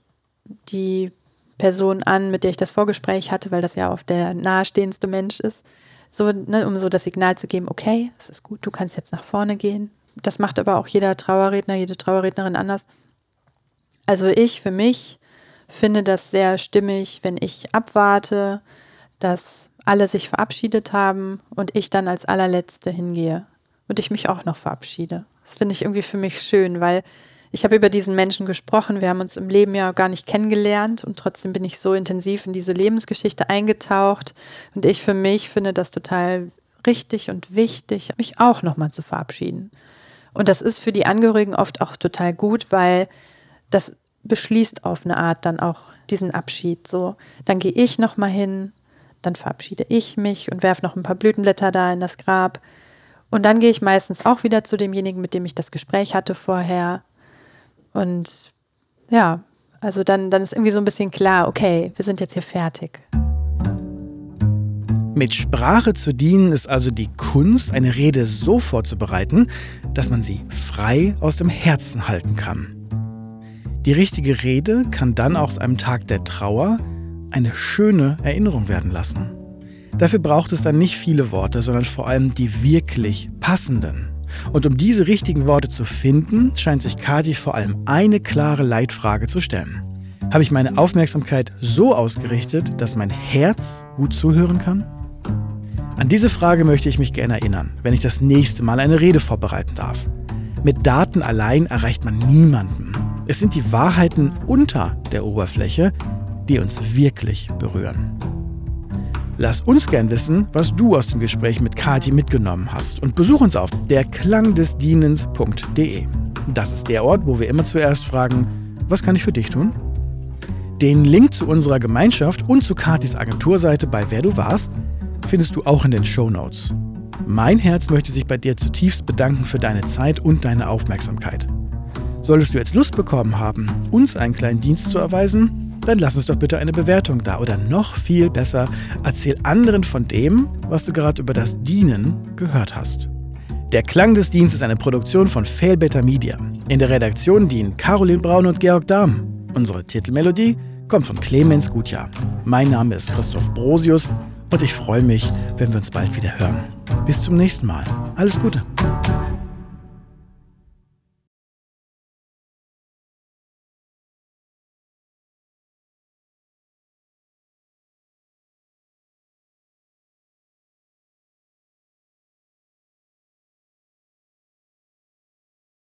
die Person an, mit der ich das Vorgespräch hatte, weil das ja oft der nahestehendste Mensch ist. So, ne, um so das Signal zu geben, okay, es ist gut, du kannst jetzt nach vorne gehen. Das macht aber auch jeder Trauerredner, jede Trauerrednerin anders. Also ich für mich finde das sehr stimmig, wenn ich abwarte, dass alle sich verabschiedet haben und ich dann als allerletzte hingehe und ich mich auch noch verabschiede. Das finde ich irgendwie für mich schön, weil ich habe über diesen Menschen gesprochen. Wir haben uns im Leben ja gar nicht kennengelernt und trotzdem bin ich so intensiv in diese Lebensgeschichte eingetaucht. Und ich für mich finde das total richtig und wichtig, mich auch nochmal zu verabschieden. Und das ist für die Angehörigen oft auch total gut, weil das beschließt auf eine Art dann auch diesen Abschied. So, dann gehe ich noch mal hin, dann verabschiede ich mich und werfe noch ein paar Blütenblätter da in das Grab. Und dann gehe ich meistens auch wieder zu demjenigen, mit dem ich das Gespräch hatte vorher. Und ja, also dann, dann ist irgendwie so ein bisschen klar, okay, wir sind jetzt hier fertig. Mit Sprache zu dienen ist also die Kunst, eine Rede so vorzubereiten, dass man sie frei aus dem Herzen halten kann. Die richtige Rede kann dann aus einem Tag der Trauer eine schöne Erinnerung werden lassen. Dafür braucht es dann nicht viele Worte, sondern vor allem die wirklich passenden. Und um diese richtigen Worte zu finden, scheint sich Kati vor allem eine klare Leitfrage zu stellen. Habe ich meine Aufmerksamkeit so ausgerichtet, dass mein Herz gut zuhören kann? An diese Frage möchte ich mich gerne erinnern, wenn ich das nächste Mal eine Rede vorbereiten darf. Mit Daten allein erreicht man niemanden. Es sind die Wahrheiten unter der Oberfläche, die uns wirklich berühren. Lass uns gern wissen, was du aus dem Gespräch mit Kati mitgenommen hast und besuch uns auf derklangdesdienens.de. Das ist der Ort, wo wir immer zuerst fragen, was kann ich für dich tun? Den Link zu unserer Gemeinschaft und zu Katis Agenturseite bei Wer du warst findest du auch in den Show Notes. Mein Herz möchte sich bei dir zutiefst bedanken für deine Zeit und deine Aufmerksamkeit. Solltest du jetzt Lust bekommen haben, uns einen kleinen Dienst zu erweisen, dann lass uns doch bitte eine Bewertung da. Oder noch viel besser, erzähl anderen von dem, was du gerade über das Dienen gehört hast. Der Klang des Dienstes ist eine Produktion von Failbetter Media. In der Redaktion dienen Caroline Braun und Georg Dahm. Unsere Titelmelodie kommt von Clemens Gutjahr. Mein Name ist Christoph Brosius und ich freue mich, wenn wir uns bald wieder hören. Bis zum nächsten Mal. Alles Gute.